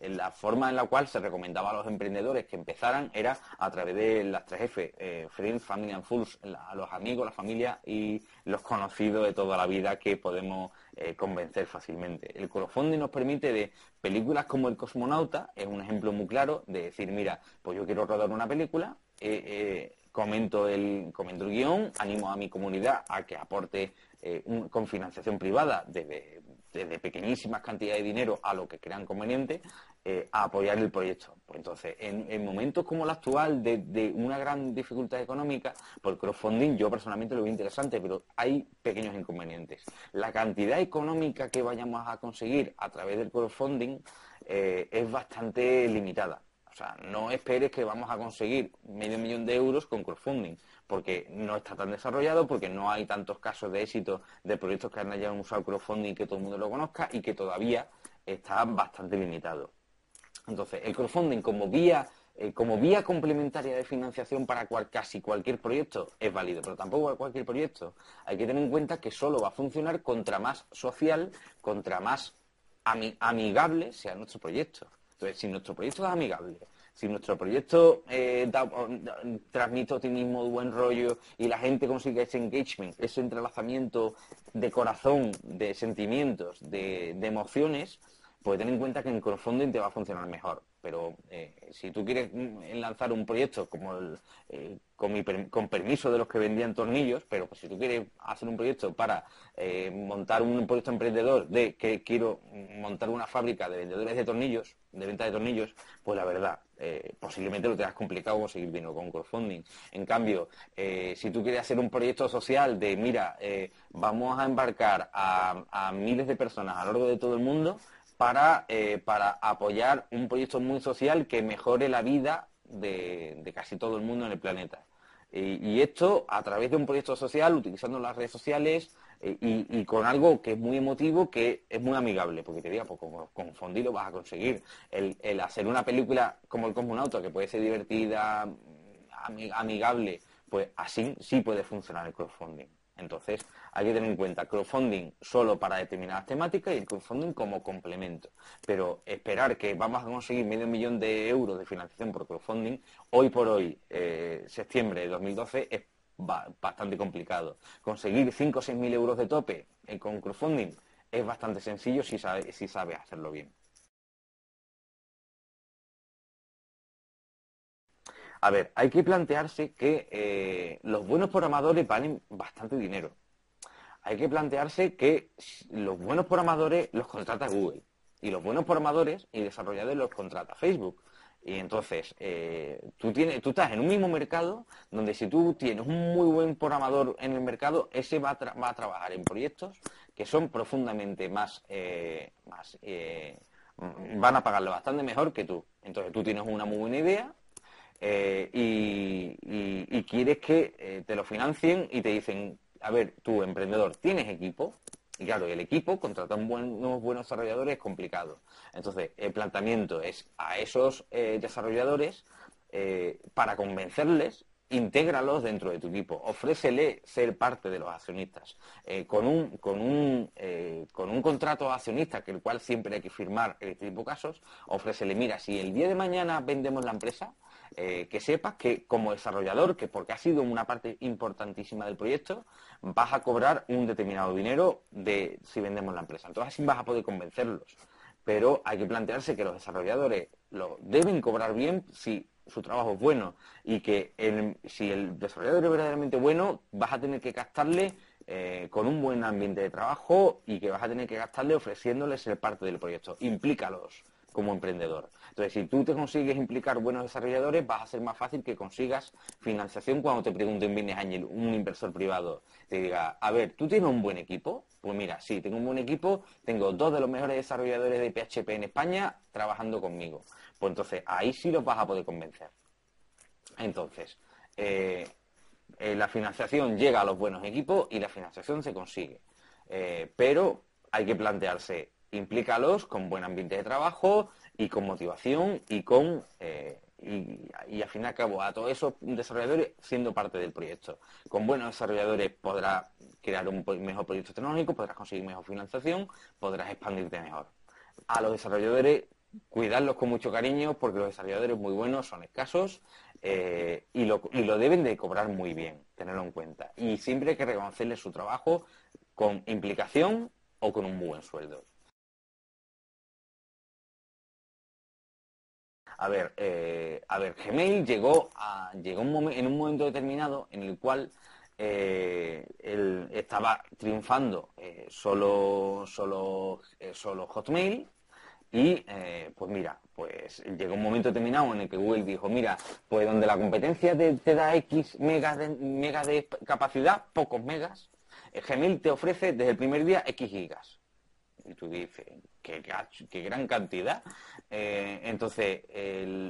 La forma en la cual se recomendaba a los emprendedores que empezaran era a través de las tres F, eh, Friends, Family and Fools, a los amigos, la familia y los conocidos de toda la vida que podemos eh, convencer fácilmente. El crowdfunding nos permite de películas como El cosmonauta, es un ejemplo muy claro de decir, mira, pues yo quiero rodar una película, comento el, comento el guion, animo a mi comunidad a que aporte eh, con financiación privada desde, pequeñísimas cantidades de dinero a lo que crean conveniente, eh, a apoyar el proyecto. Pues entonces, en, momentos como el actual de, una gran dificultad económica, por pues crowdfunding yo personalmente lo veo interesante, pero hay pequeños inconvenientes. La cantidad económica que vayamos a conseguir a través del crowdfunding eh, es bastante limitada. O sea, no esperes que vamos a conseguir medio millón de euros con crowdfunding, porque no está tan desarrollado, porque no hay tantos casos de éxito de proyectos que hayan usado crowdfunding que todo el mundo lo conozca y que todavía está bastante limitado. Entonces, el crowdfunding como vía eh, como vía complementaria de financiación para casi cualquier proyecto es válido, pero tampoco cualquier proyecto. Hay que tener en cuenta que solo va a funcionar contra más social, contra más amigable sea nuestro proyecto. Entonces, si nuestro proyecto es amigable, si nuestro proyecto eh, transmite optimismo, buen rollo y la gente consigue ese engagement, ese entrelazamiento de corazón, de sentimientos, de, emociones, pues ten en cuenta que en crowdfunding te va a funcionar mejor. Pero eh, si tú quieres mm, lanzar un proyecto como eh, con, permiso de los que vendían tornillos, pero pues si tú quieres hacer un proyecto para eh, montar un proyecto emprendedor de que quiero montar una fábrica de vendedores de tornillos, de venta de tornillos, pues la verdad, posiblemente lo tengas complicado conseguir dinero con crowdfunding. En cambio, si tú quieres hacer un proyecto social de, mira, vamos a embarcar a, miles de personas a lo largo de todo el mundo para, para apoyar un proyecto muy social que mejore la vida de, casi todo el mundo en el planeta. Y, esto a través de un proyecto social, utilizando las redes sociales eh, y, con algo que es muy emotivo, que es muy amigable, porque te diga, pues con, con vas a conseguir. El, hacer una película como El Cosmonauta, que puede ser divertida, amigable, pues así sí puede funcionar el crowdfunding. Entonces, hay que tener en cuenta crowdfunding solo para determinadas temáticas y el crowdfunding como complemento. Pero esperar que vamos a conseguir medio millón de euros de financiación por crowdfunding, hoy por hoy, eh, septiembre de 2012, es bastante complicado. Conseguir 5 o 6 mil euros de tope eh, con crowdfunding es bastante sencillo si sabes si sabe hacerlo bien. A ver, hay que plantearse que eh, los buenos programadores valen bastante dinero. Hay que plantearse que los buenos programadores los contrata Google y los buenos programadores y desarrolladores los contrata Facebook. Y entonces, eh, tú, tienes, tú estás en un mismo mercado donde si tú tienes un muy buen programador en el mercado, ese va a, trabajar en proyectos que son profundamente más, eh, más van a pagarle bastante mejor que tú. Entonces, tú tienes una muy buena idea, eh, y, quieres que eh, te lo financien y te dicen, a ver, tú emprendedor, ¿tienes equipo? Y claro, el equipo, contratar un unos buenos desarrolladores es complicado. Entonces, el planteamiento es a esos eh, desarrolladores, para convencerles, intégralos dentro de tu equipo, ofrécele ser parte de los accionistas. con, un, con, un, con un contrato accionista, que el cual siempre hay que firmar en este tipo de casos, ofrécele, mira, si el día de mañana vendemos la empresa, eh, que sepas que como desarrollador, que porque ha sido una parte importantísima del proyecto, vas a cobrar un determinado dinero de si vendemos la empresa. Entonces así vas a poder convencerlos. Pero hay que plantearse que los desarrolladores lo deben cobrar bien si su trabajo es bueno y que si el desarrollador es verdaderamente bueno, vas a tener que gastarle eh, con un buen ambiente de trabajo y que vas a tener que gastarle ofreciéndole ser parte del proyecto. Implícalos como emprendedor. Entonces, si tú te consigues implicar buenos desarrolladores, vas a ser más fácil que consigas financiación cuando te pregunte un Business Angel, un inversor privado, te diga, a ver, ¿tú tienes un buen equipo? Pues mira, sí, tengo un buen equipo, tengo dos de los mejores desarrolladores de PHP en España trabajando conmigo. Pues entonces, ahí sí los vas a poder convencer. Entonces, eh, eh, la financiación llega a los buenos equipos y la financiación se consigue. Eh, pero hay que plantearse, implícalos con buen ambiente de trabajo y con motivación y con eh, y, al fin y al cabo a todos esos desarrolladores siendo parte del proyecto. Con buenos desarrolladores podrás crear un mejor proyecto tecnológico, podrás conseguir mejor financiación, podrás expandirte mejor. A los desarrolladores cuidarlos con mucho cariño porque los desarrolladores muy buenos son escasos eh, y, lo, y lo deben de cobrar muy bien, tenerlo en cuenta. Y siempre hay que reconocerles su trabajo con implicación o con un buen sueldo. A ver, eh, a ver, Gmail llegó a, llegó en un momento determinado en el cual eh, él estaba triunfando eh, solo, solo, solo Hotmail y pues mira, pues llegó un momento determinado en el que Google dijo, mira, pues donde la competencia te, da X megas de, megas de capacidad, pocos megas, Gmail te ofrece desde el primer día X gigas. Y tú dices, qué, gran cantidad. Eh, entonces,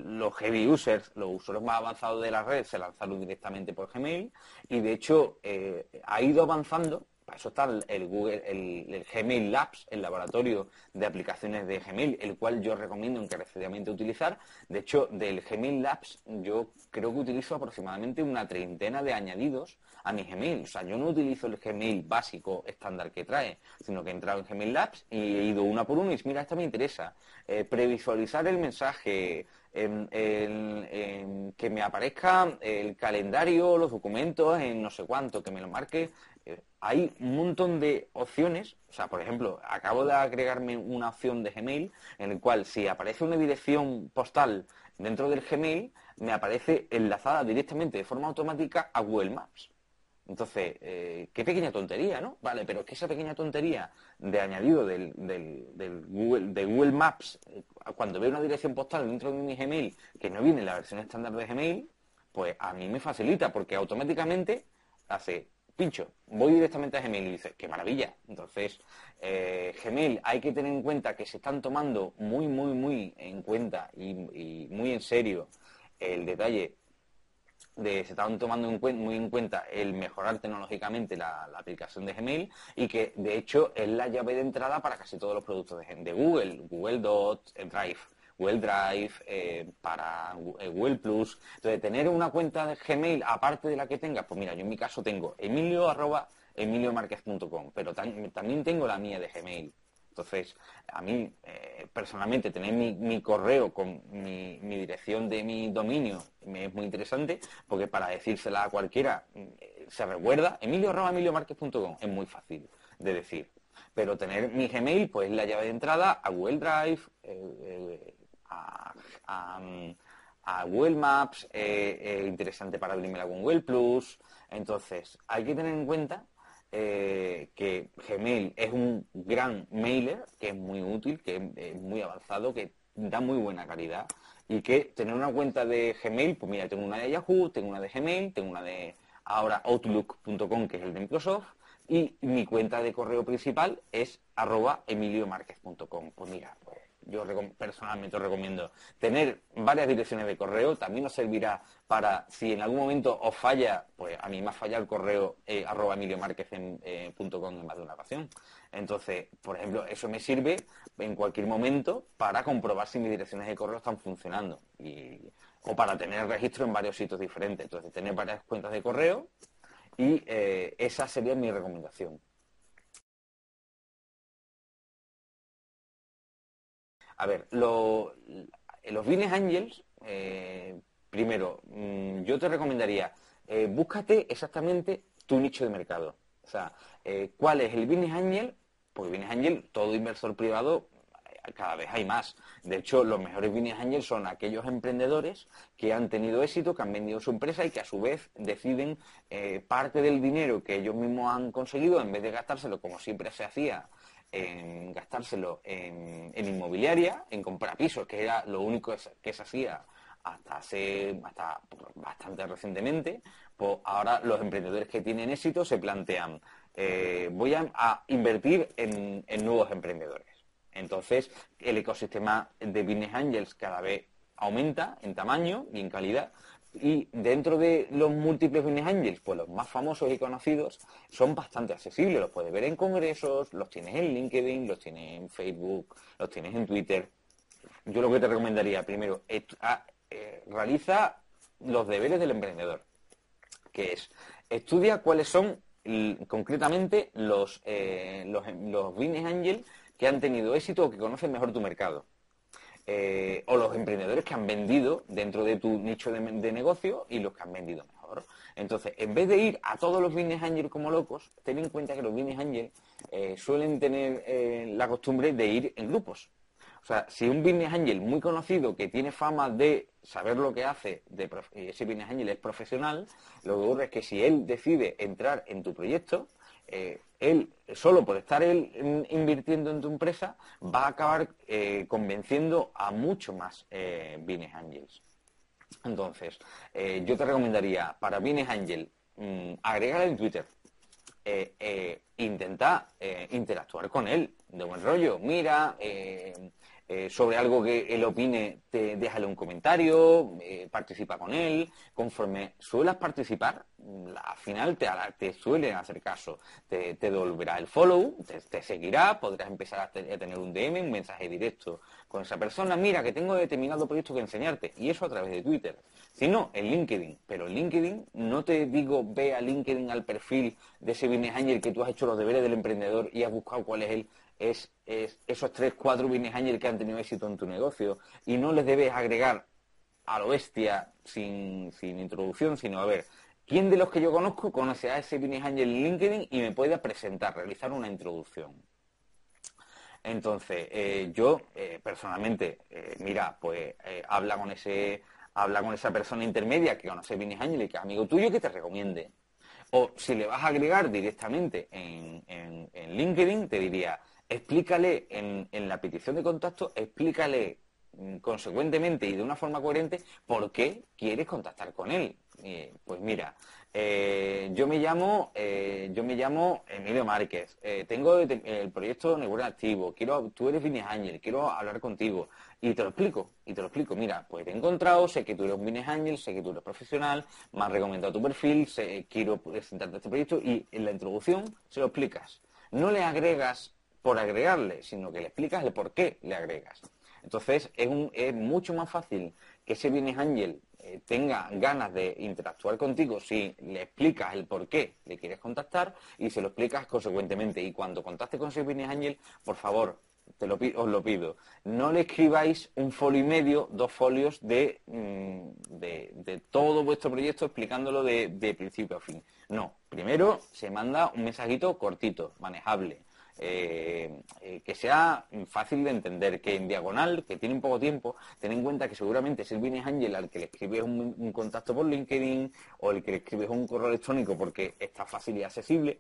los heavy users, los usuarios más avanzados de la red, se lanzaron directamente por Gmail y de hecho eh, ha ido avanzando. Eso está el, Google, el, Gmail Labs, el laboratorio de aplicaciones de Gmail, el cual yo recomiendo encarecidamente utilizar. De hecho, del Gmail Labs yo creo que utilizo aproximadamente una treintena de añadidos a mi Gmail. O sea, yo no utilizo el Gmail básico estándar que trae, sino que he entrado en Gmail Labs y he ido una por una y mira, esta me interesa. Eh, previsualizar el mensaje, que me aparezca el calendario, los documentos, en no sé cuánto, que me lo marque. Hay un montón de opciones. O sea, por ejemplo, acabo de agregarme una opción de Gmail en el cual si aparece una dirección postal dentro del Gmail, me aparece enlazada directamente de forma automática a Google Maps. Entonces, eh, qué pequeña tontería, ¿no? Vale, pero es que esa pequeña tontería de añadido del, Google, de Google Maps, eh, cuando veo una dirección postal dentro de mi Gmail que no viene en la versión estándar de Gmail, pues a mí me facilita porque automáticamente hace pincho, voy directamente a Gmail y dice, qué maravilla. Entonces, eh, Gmail hay que tener en cuenta que se están tomando muy, muy, muy en cuenta y muy en serio el detalle de, se estaban tomando muy en cuenta el mejorar tecnológicamente la, aplicación de Gmail y que de hecho es la llave de entrada para casi todos los productos de, Google, Google Docs, Drive. Google Drive, eh, para eh, Google Plus. Entonces, tener una cuenta de Gmail aparte de la que tengas, pues mira, yo en mi caso tengo emilio arroba emiliomarquez.com, pero también tengo la mía de Gmail. Entonces, a mí, eh, personalmente, tener mi, correo con mi, dirección de mi dominio me es muy interesante, porque para decírsela a cualquiera eh, se recuerda, emilio.emiliomarquez.com, es muy fácil de decir. Pero tener mi Gmail, pues la llave de entrada a Google Drive, a, Google Maps, interesante para abrirme con Google Plus. Entonces, hay que tener en cuenta eh, que Gmail es un gran mailer, que es muy útil, que es muy avanzado, que da muy buena calidad y que tener una cuenta de Gmail, pues mira, tengo una de Yahoo, tengo una de Gmail, tengo una de ahora Outlook.com, que es el de Microsoft, y mi cuenta de correo principal es arroba emiliomarquez.com. Pues mira, pues yo personalmente os recomiendo tener varias direcciones de correo, también os servirá para, si en algún momento os falla, pues a mí me ha fallado el correo eh, arroba en, eh, en más de una ocasión. Entonces, por ejemplo, eso me sirve en cualquier momento para comprobar si mis direcciones de correo están funcionando o para tener registro en varios sitios diferentes. Entonces, tener varias cuentas de correo y eh, esa sería mi recomendación. A ver, los Business Angels, eh, primero, mm, yo te recomendaría, eh, búscate exactamente tu nicho de mercado. O sea, eh, ¿cuál es el Business Angel? Porque Business Angel, todo inversor privado, cada vez hay más. De hecho, los mejores Business Angels son aquellos emprendedores que han tenido éxito, que han vendido su empresa y que a su vez deciden parte del dinero que ellos mismos han conseguido, en vez de gastárselo como siempre se hacía en gastárselo en, inmobiliaria, en comprar pisos, que era lo único que se hacía hasta hace hasta bastante recientemente, pues ahora los emprendedores que tienen éxito se plantean, eh, voy a, invertir en, en, nuevos emprendedores. Entonces, el ecosistema de Business Angels cada vez aumenta en tamaño y en calidad, y dentro de los múltiples business angels, pues los más famosos y conocidos son bastante accesibles. Los puedes ver en congresos, los tienes en LinkedIn, los tienes en Facebook, los tienes en Twitter. Yo lo que te recomendaría, primero, ah, eh, realiza los deberes del emprendedor, que es estudia cuáles son concretamente los, eh, los, los business angels que han tenido éxito o que conocen mejor tu mercado eh, o los emprendedores que han vendido dentro de tu nicho de, negocio y los que han vendido mejor. Entonces, en vez de ir a todos los business angels como locos, ten en cuenta que los business angels eh, suelen tener eh, la costumbre de ir en grupos. O sea, si un business angel muy conocido que tiene fama de saber lo que hace, de ese business angel es profesional, lo que ocurre es que si él decide entrar en tu proyecto, eh, él, solo por estar él invirtiendo en tu empresa, va a acabar eh, convenciendo a mucho más eh, Angels. Entonces, eh, yo te recomendaría para Business Angel, mmm, en Twitter. intenta interactuar con él de buen rollo. Mira, eh, sobre algo que él opine, te, déjale un comentario, eh, participa con él. Conforme suelas participar, al final te, te suelen hacer caso. Te, devolverá el follow, te, seguirá, podrás empezar a, tener un DM, un mensaje directo con esa persona. Mira, que tengo determinado proyecto que enseñarte. Y eso a través de Twitter. Si no, en LinkedIn. Pero en LinkedIn no te digo ve a LinkedIn al perfil de ese business angel que tú has hecho los deberes del emprendedor y has buscado cuál es el es, esos tres, cuatro business angels que han tenido éxito en tu negocio y no les debes agregar a lo bestia sin, sin introducción, sino a ver, ¿quién de los que yo conozco conoce a ese business angel en LinkedIn y me puede presentar, realizar una introducción? Entonces, eh, yo eh, personalmente, eh, mira, pues habla con ese habla con esa persona intermedia que conoce Business Angel y que es amigo tuyo que te recomiende. O si le vas a agregar directamente en, en LinkedIn, te diría, explícale en, la petición de contacto, explícale mm, consecuentemente y de una forma coherente por qué quieres contactar con él. pues mira, eh, yo me llamo eh, yo me llamo Emilio Márquez. Eh, tengo el proyecto Nebular Activo. Quiero, tú eres Vines Ángel. Quiero hablar contigo. Y te lo explico. Y te lo explico. Mira, pues te he encontrado. Sé que tú eres un Vines Ángel. Sé que tú eres profesional. Me has recomendado tu perfil. quiero presentarte este proyecto. Y en la introducción se lo explicas. No le agregas por agregarle, sino que le explicas el por qué le agregas. Entonces es, mucho más fácil que ese Vines Ángel eh, tenga ganas de interactuar contigo si le explicas el por qué le quieres contactar y se lo explicas consecuentemente. Y cuando contacte con Business Angel, por favor, te lo, os lo pido, no le escribáis un folio y medio, dos folios de, mm, de, todo vuestro proyecto explicándolo de principio a fin. No, primero se manda un mensajito cortito, manejable, eh, eh, que sea fácil de entender, que en diagonal, que tiene un poco tiempo, ten en cuenta que seguramente es el Business Angel al que le escribes un, contacto por LinkedIn o el que le escribes un correo electrónico porque está fácil y accesible,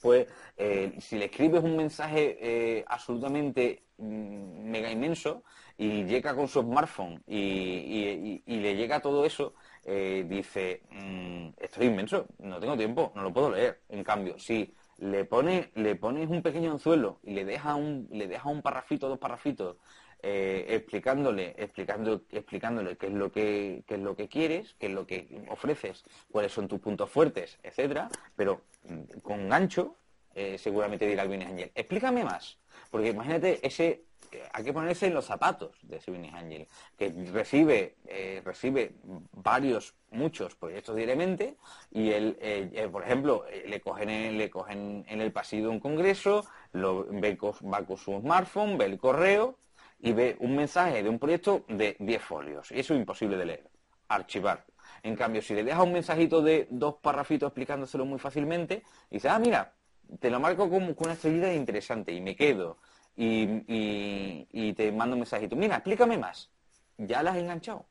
pues eh, si le escribes un mensaje absolutamente mm, mega inmenso y llega con su smartphone y, le llega todo eso, dice, mm, esto es inmenso, no tengo tiempo, no lo puedo leer. En cambio, si le pone, le pones un pequeño anzuelo y le deja un, le un parrafito, dos parrafitos, eh, explicándole, explicando, explicándole qué es lo que, qué es lo que quieres, qué es lo que ofreces, cuáles son tus puntos fuertes, etcétera, pero mm, con gancho, eh, seguramente dirá el Business Angel, explícame más, porque imagínate ese hay que ponerse en los zapatos de Business Angel, que recibe, eh, recibe varios, muchos proyectos diariamente y él, eh, eh, por ejemplo, le cogen, en, le cogen en el pasillo un congreso, lo, ve, va con su smartphone, ve el correo y ve un mensaje de un proyecto de 10 folios. Y eso es imposible de leer. Archivar. En cambio, si le dejas un mensajito de dos parrafitos explicándoselo muy fácilmente, dice, ah, mira, te lo marco como con una estrellita interesante y me quedo y, te mando un mensajito, mira, explícame más. Ya las has enganchado.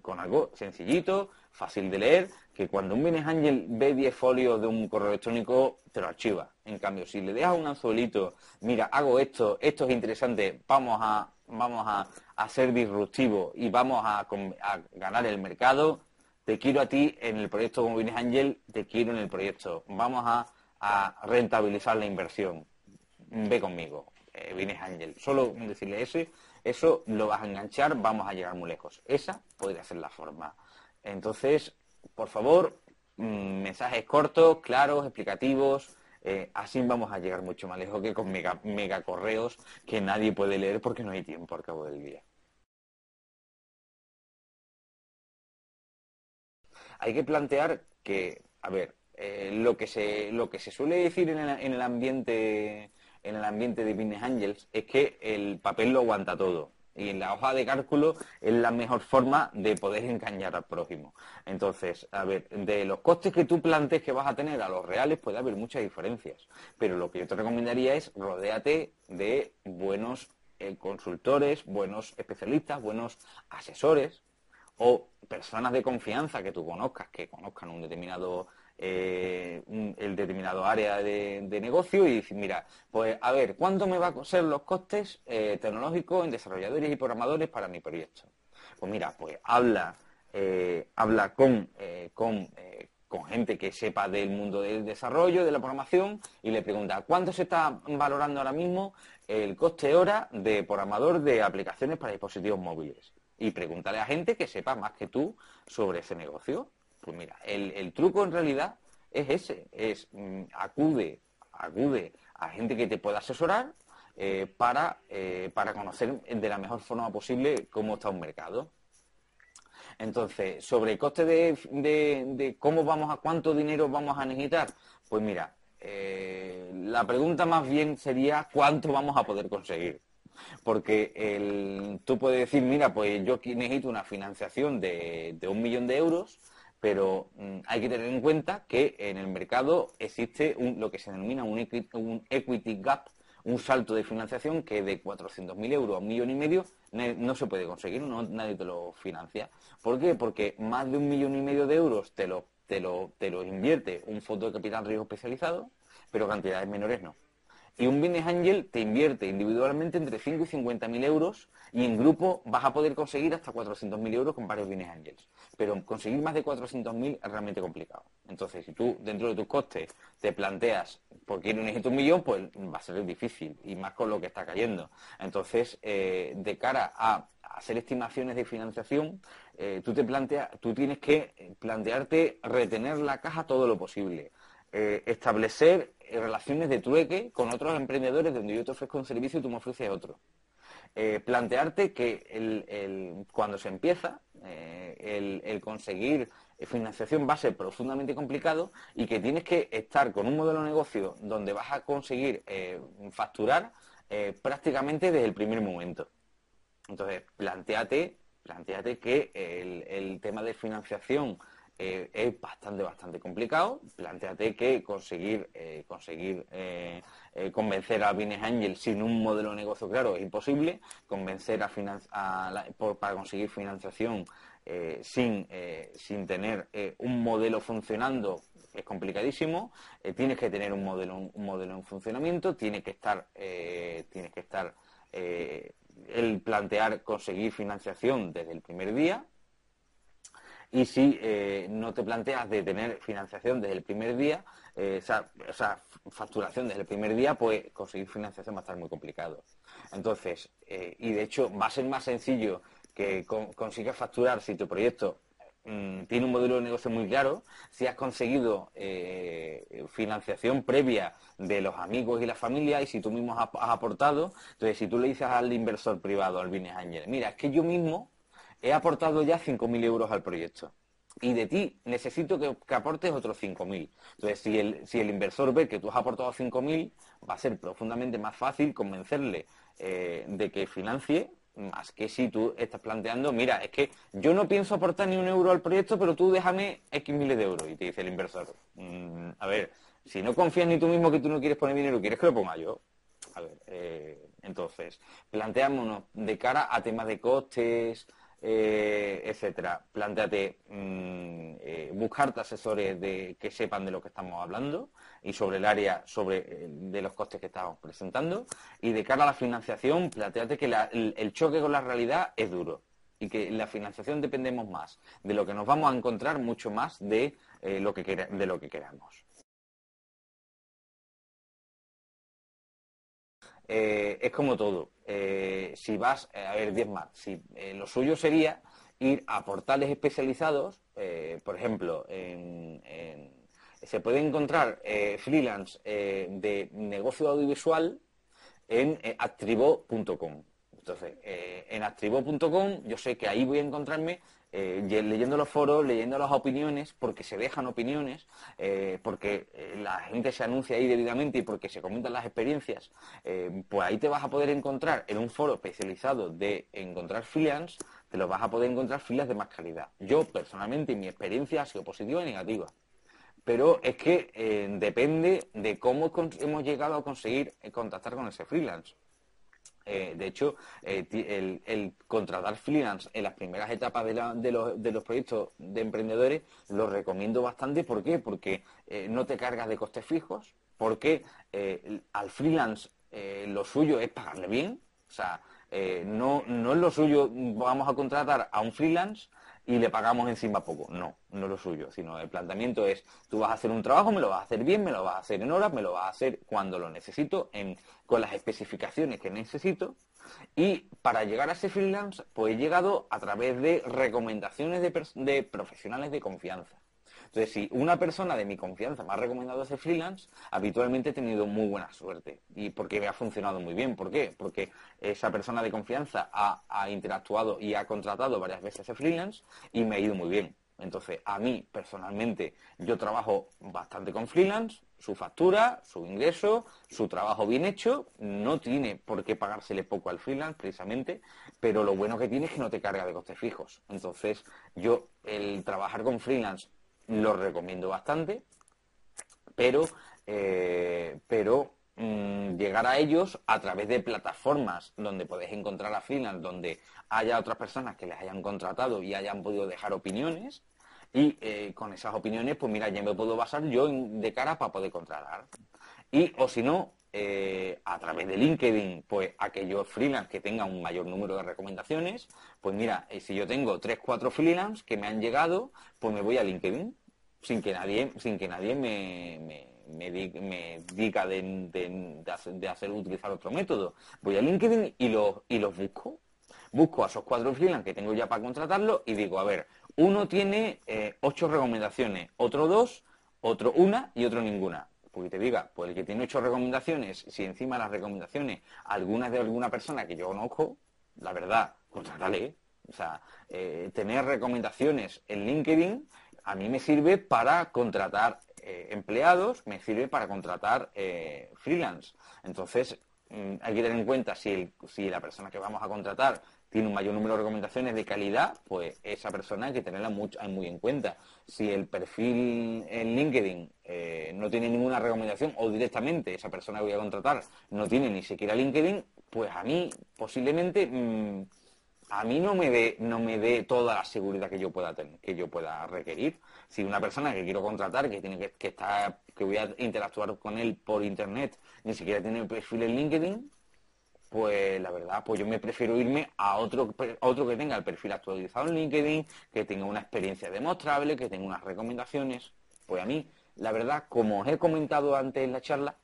Con algo sencillito, fácil de leer, que cuando un Business Angel ve 10 folios de un correo electrónico, te lo archiva. En cambio, si le dejas un anzuelito, mira, hago esto, esto es interesante, vamos a, vamos a, ser disruptivo y vamos a, ganar el mercado, te quiero a ti en el proyecto como Business Angel, te quiero en el proyecto. Vamos a, a rentabilizar la inversión. Ve conmigo eh, Vines Ángel. Solo decirle ese, eso lo vas a enganchar, vamos a llegar muy lejos. Esa podría ser la forma. Entonces, por favor, mm, mensajes cortos, claros, explicativos. Eh, así vamos a llegar mucho más lejos que con mega, correos que nadie puede leer porque no hay tiempo al cabo del día. Hay que plantear que, a ver, eh, lo, que se, lo que se suele decir en el ambiente en el ambiente de Business Angels es que el papel lo aguanta todo. Y la hoja de cálculo es la mejor forma de poder engañar al prójimo. Entonces, a ver, de los costes que tú plantees que vas a tener a los reales puede haber muchas diferencias. Pero lo que yo te recomendaría es rodéate de buenos eh, consultores, buenos especialistas, buenos asesores o personas de confianza que tú conozcas, que conozcan un determinado eh, el determinado área de, negocio y decir, mira, pues a ver, ¿cuánto me va a ser los costes eh, tecnológicos en desarrolladores y programadores para mi proyecto? Pues mira, pues habla, eh, habla con, con, con gente que sepa del mundo del desarrollo, de la programación, y le pregunta, ¿cuánto se está valorando ahora mismo el coste hora de programador de aplicaciones para dispositivos móviles? Y pregúntale a gente que sepa más que tú sobre ese negocio. Pues mira, el, truco en realidad es ese, es mm, acude, acude a gente que te pueda asesorar eh, para, eh, para conocer de la mejor forma posible cómo está un mercado. Entonces, sobre el coste de, cómo vamos a cuánto dinero vamos a necesitar, pues mira, eh, la pregunta más bien sería cuánto vamos a poder conseguir. Porque tú puedes decir, mira, pues yo necesito una financiación de un millón de euros, pero mm, hay que tener en cuenta que en el mercado existe lo que se denomina un equity, gap, un salto de financiación que de 400.000 euros a un millón y medio no se puede conseguir, no, nadie te lo financia. ¿Por qué? Porque más de un millón y medio de euros te lo, te lo, te lo invierte un fondo de capital riesgo especializado, pero cantidades menores no. Y un business angel te invierte individualmente entre 5 y 50 mil euros y en grupo vas a poder conseguir hasta 400 mil euros con varios business angels. Pero conseguir más de 400 mil es realmente complicado. Entonces, si tú dentro de tus costes te planteas, porque necesito un millón, pues va a ser difícil y más con lo que está cayendo. Entonces, eh, de cara a hacer estimaciones de financiación, eh, tú te planteas, tú tienes que plantearte retener la caja todo lo posible. Eh, establecer relaciones de trueque con otros emprendedores donde yo te ofrezco un servicio y tú me ofreces otro. Eh, plantearte que cuando se empieza, eh, el, conseguir financiación va a ser profundamente complicado y que tienes que estar con un modelo de negocio donde vas a conseguir facturar prácticamente desde el primer momento. Entonces, planteate, planteate que el tema de financiación eh, es bastante, bastante complicado. Plantéate que conseguir, eh, conseguir eh, convencer a Business Angel sin un modelo de negocio claro es imposible. Convencer a, para conseguir financiación sin, sin tener un modelo funcionando es complicadísimo. tienes que tener un modelo, un modelo en funcionamiento. Tiene que estar, tienes que estar el plantear conseguir financiación desde el primer día y si eh, no te planteas de tener financiación desde el primer día, eh, o, sea, facturación desde el primer día, pues conseguir financiación va a estar muy complicado. Entonces, eh, y de hecho va a ser más sencillo que consigas facturar si tu proyecto mm, tiene un modelo de negocio muy claro, si has conseguido financiación previa de los amigos y la familia y si tú mismo has, aportado, entonces si tú le dices al inversor privado, al Business Angel, mira, es que yo mismo he aportado ya 5.000 euros al proyecto. Y de ti necesito que, aportes otros 5.000. Entonces, si el, si el inversor ve que tú has aportado 5.000, va a ser profundamente más fácil convencerle eh, de que financie más que si tú estás planteando, mira, es que yo no pienso aportar ni un euro al proyecto, pero tú déjame X miles de euros. Y te dice el inversor, mm, a ver, si no confías ni tú mismo que tú no quieres poner dinero, ¿quieres que lo ponga yo? A ver, eh, entonces, planteámonos de cara a temas de costes, eh, etcétera. Plantéate mm, eh, buscarte asesores de, que sepan de lo que estamos hablando y sobre el área sobre eh, de los costes que estamos presentando. Y de cara a la financiación, planteate que el, choque con la realidad es duro y que la financiación dependemos más de lo que nos vamos a encontrar mucho más de, lo, que de lo que queramos. Eh, es como todo. Eh, si vas, eh, a ver, 10 más, si, lo suyo sería ir a portales especializados, por ejemplo, se puede encontrar freelance de negocio audiovisual en actribo.com. Entonces, en actribo.com yo sé que ahí voy a encontrarme eh, leyendo los foros, leyendo las opiniones, porque se dejan opiniones, eh, porque eh, la gente se anuncia ahí debidamente y porque se comentan las experiencias, pues ahí te vas a poder encontrar en un foro especializado de encontrar freelance, te los vas a poder encontrar filas de más calidad. Yo, personalmente, mi experiencia ha sido positiva y negativa. Pero es que depende de cómo hemos llegado a conseguir contactar con ese freelance. Eh, de hecho, eh, el, contratar freelance en las primeras etapas de, los, proyectos de emprendedores lo recomiendo bastante. ¿Por qué? Porque eh, no te cargas de costes fijos, porque al freelance lo suyo es pagarle bien. O sea, no, no es lo suyo, vamos a contratar a un freelance y le pagamos encima poco. No, no lo suyo, sino el planteamiento es, tú vas a hacer un trabajo, me lo vas a hacer bien, me lo vas a hacer en horas, me lo vas a hacer cuando lo necesito, con las especificaciones que necesito. Y para llegar a ese freelance, pues he llegado a través de recomendaciones de profesionales de confianza. Entonces, si una persona de mi confianza me ha recomendado ese freelance, habitualmente he tenido muy buena suerte y porque me ha funcionado muy bien. ¿Por qué? Porque esa persona de confianza ha, interactuado y ha contratado varias veces ese freelance y me ha ido muy bien. Entonces, a mí personalmente, yo trabajo bastante con freelance, su factura, su ingreso, su trabajo bien hecho, no tiene por qué pagársele poco al freelance precisamente, pero lo bueno que tiene es que no te carga de costes fijos. Entonces, yo el trabajar con freelance lo recomiendo bastante, pero, eh, pero mm, llegar a ellos a través de plataformas donde podéis encontrar a freelance, donde haya otras personas que les hayan contratado y hayan podido dejar opiniones, y eh, con esas opiniones, pues mira, ya me puedo basar yo de cara para poder contratar. Y, o si no, eh, a través de LinkedIn, pues aquellos freelance que tengan un mayor número de recomendaciones, pues mira, si yo tengo tres, cuatro freelance que me han llegado, pues me voy a LinkedIn sin que nadie, sin que nadie me, me, diga de, hacer, utilizar otro método. Voy a LinkedIn y los, y los busco. Busco a esos cuatro freelance que tengo ya para contratarlos y digo, a ver, uno tiene eh, ocho recomendaciones, otro dos, otro una y otro ninguna porque te diga, pues el que tiene ocho recomendaciones, si encima las recomendaciones, algunas de alguna persona que yo conozco, la verdad, contrátale. O sea, eh, tener recomendaciones en LinkedIn a mí me sirve para contratar eh, empleados, me sirve para contratar eh, freelance. Entonces, mm, hay que tener en cuenta si, la persona que vamos a contratar tiene un mayor número de recomendaciones de calidad, pues esa persona hay que tenerla mucho, muy en cuenta. Si el perfil en LinkedIn eh, no tiene ninguna recomendación o directamente esa persona que voy a contratar no tiene ni siquiera LinkedIn, pues a mí posiblemente mm, a mí no me dé no me dé toda la seguridad que yo pueda tener, que yo pueda requerir. Si una persona que quiero contratar, que tiene que, que está, que voy a interactuar con él por internet, ni siquiera tiene perfil en LinkedIn, pues la verdad, pues yo me prefiero irme a otro, otro que tenga el perfil actualizado en LinkedIn, que tenga una experiencia demostrable, que tenga unas recomendaciones. Pues a mí, la verdad, como os he comentado antes en la charla,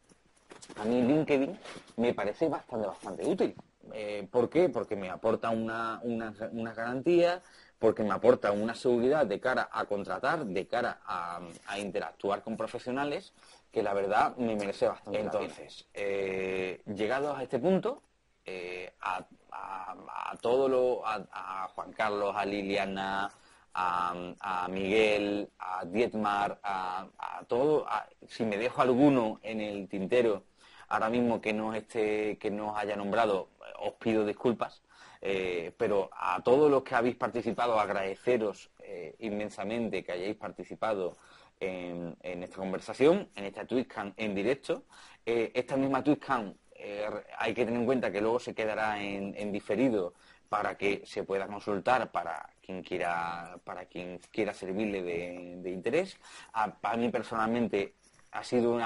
a mí LinkedIn me parece bastante, bastante útil. Eh, ¿Por qué? Porque me aporta una, una, una garantía, porque me aporta una seguridad de cara a contratar, de cara a, interactuar con profesionales, que la verdad me merece bastante. Entonces, eh, llegados a este punto, eh, a, a, todo lo, a, Juan Carlos, a Liliana, a, Miguel, a Dietmar, a, todo, si me dejo alguno en el tintero ahora mismo que no esté, que no os haya nombrado, os pido disculpas. Eh, pero a todos los que habéis participado, agradeceros eh, inmensamente que hayáis participado en, esta conversación, en esta TwitchCam en directo. esta misma TwitchCam eh, hay que tener en cuenta que luego se quedará en, diferido para que se pueda consultar para quien quiera para quien quiera servirle de, interés. A, mí personalmente ha sido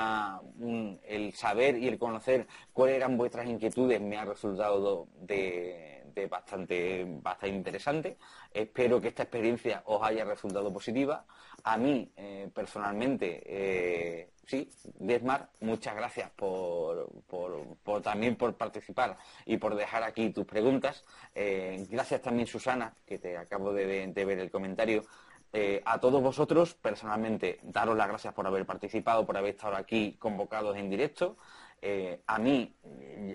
el saber y el conocer cuáles eran vuestras inquietudes me ha resultado bastante, bastante interesante. Espero que esta experiencia os haya resultado positiva. A mí, eh, personalmente, eh, sí, Desmar, muchas gracias por, también por participar y por dejar aquí tus preguntas. Eh, gracias también, Susana, que te acabo de, ver el comentario. Eh, a todos vosotros, personalmente, daros las gracias por haber participado, por haber estado aquí convocados en directo. Eh, a mí,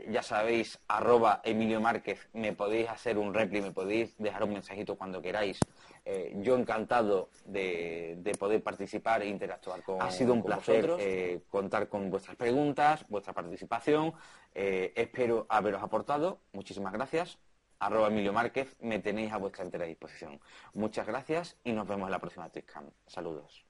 ya sabéis, arroba Emilio Márquez, me podéis hacer un repli, me podéis dejar un mensajito cuando queráis. Eh, yo encantado de, poder participar e interactuar con Ha sido un placer eh, contar con vuestras preguntas, vuestra participación. espero haberos aportado. Muchísimas gracias. Arroba Emilio Márquez, me tenéis a vuestra entera disposición. Muchas gracias y nos vemos en la próxima TwitchCam. Saludos.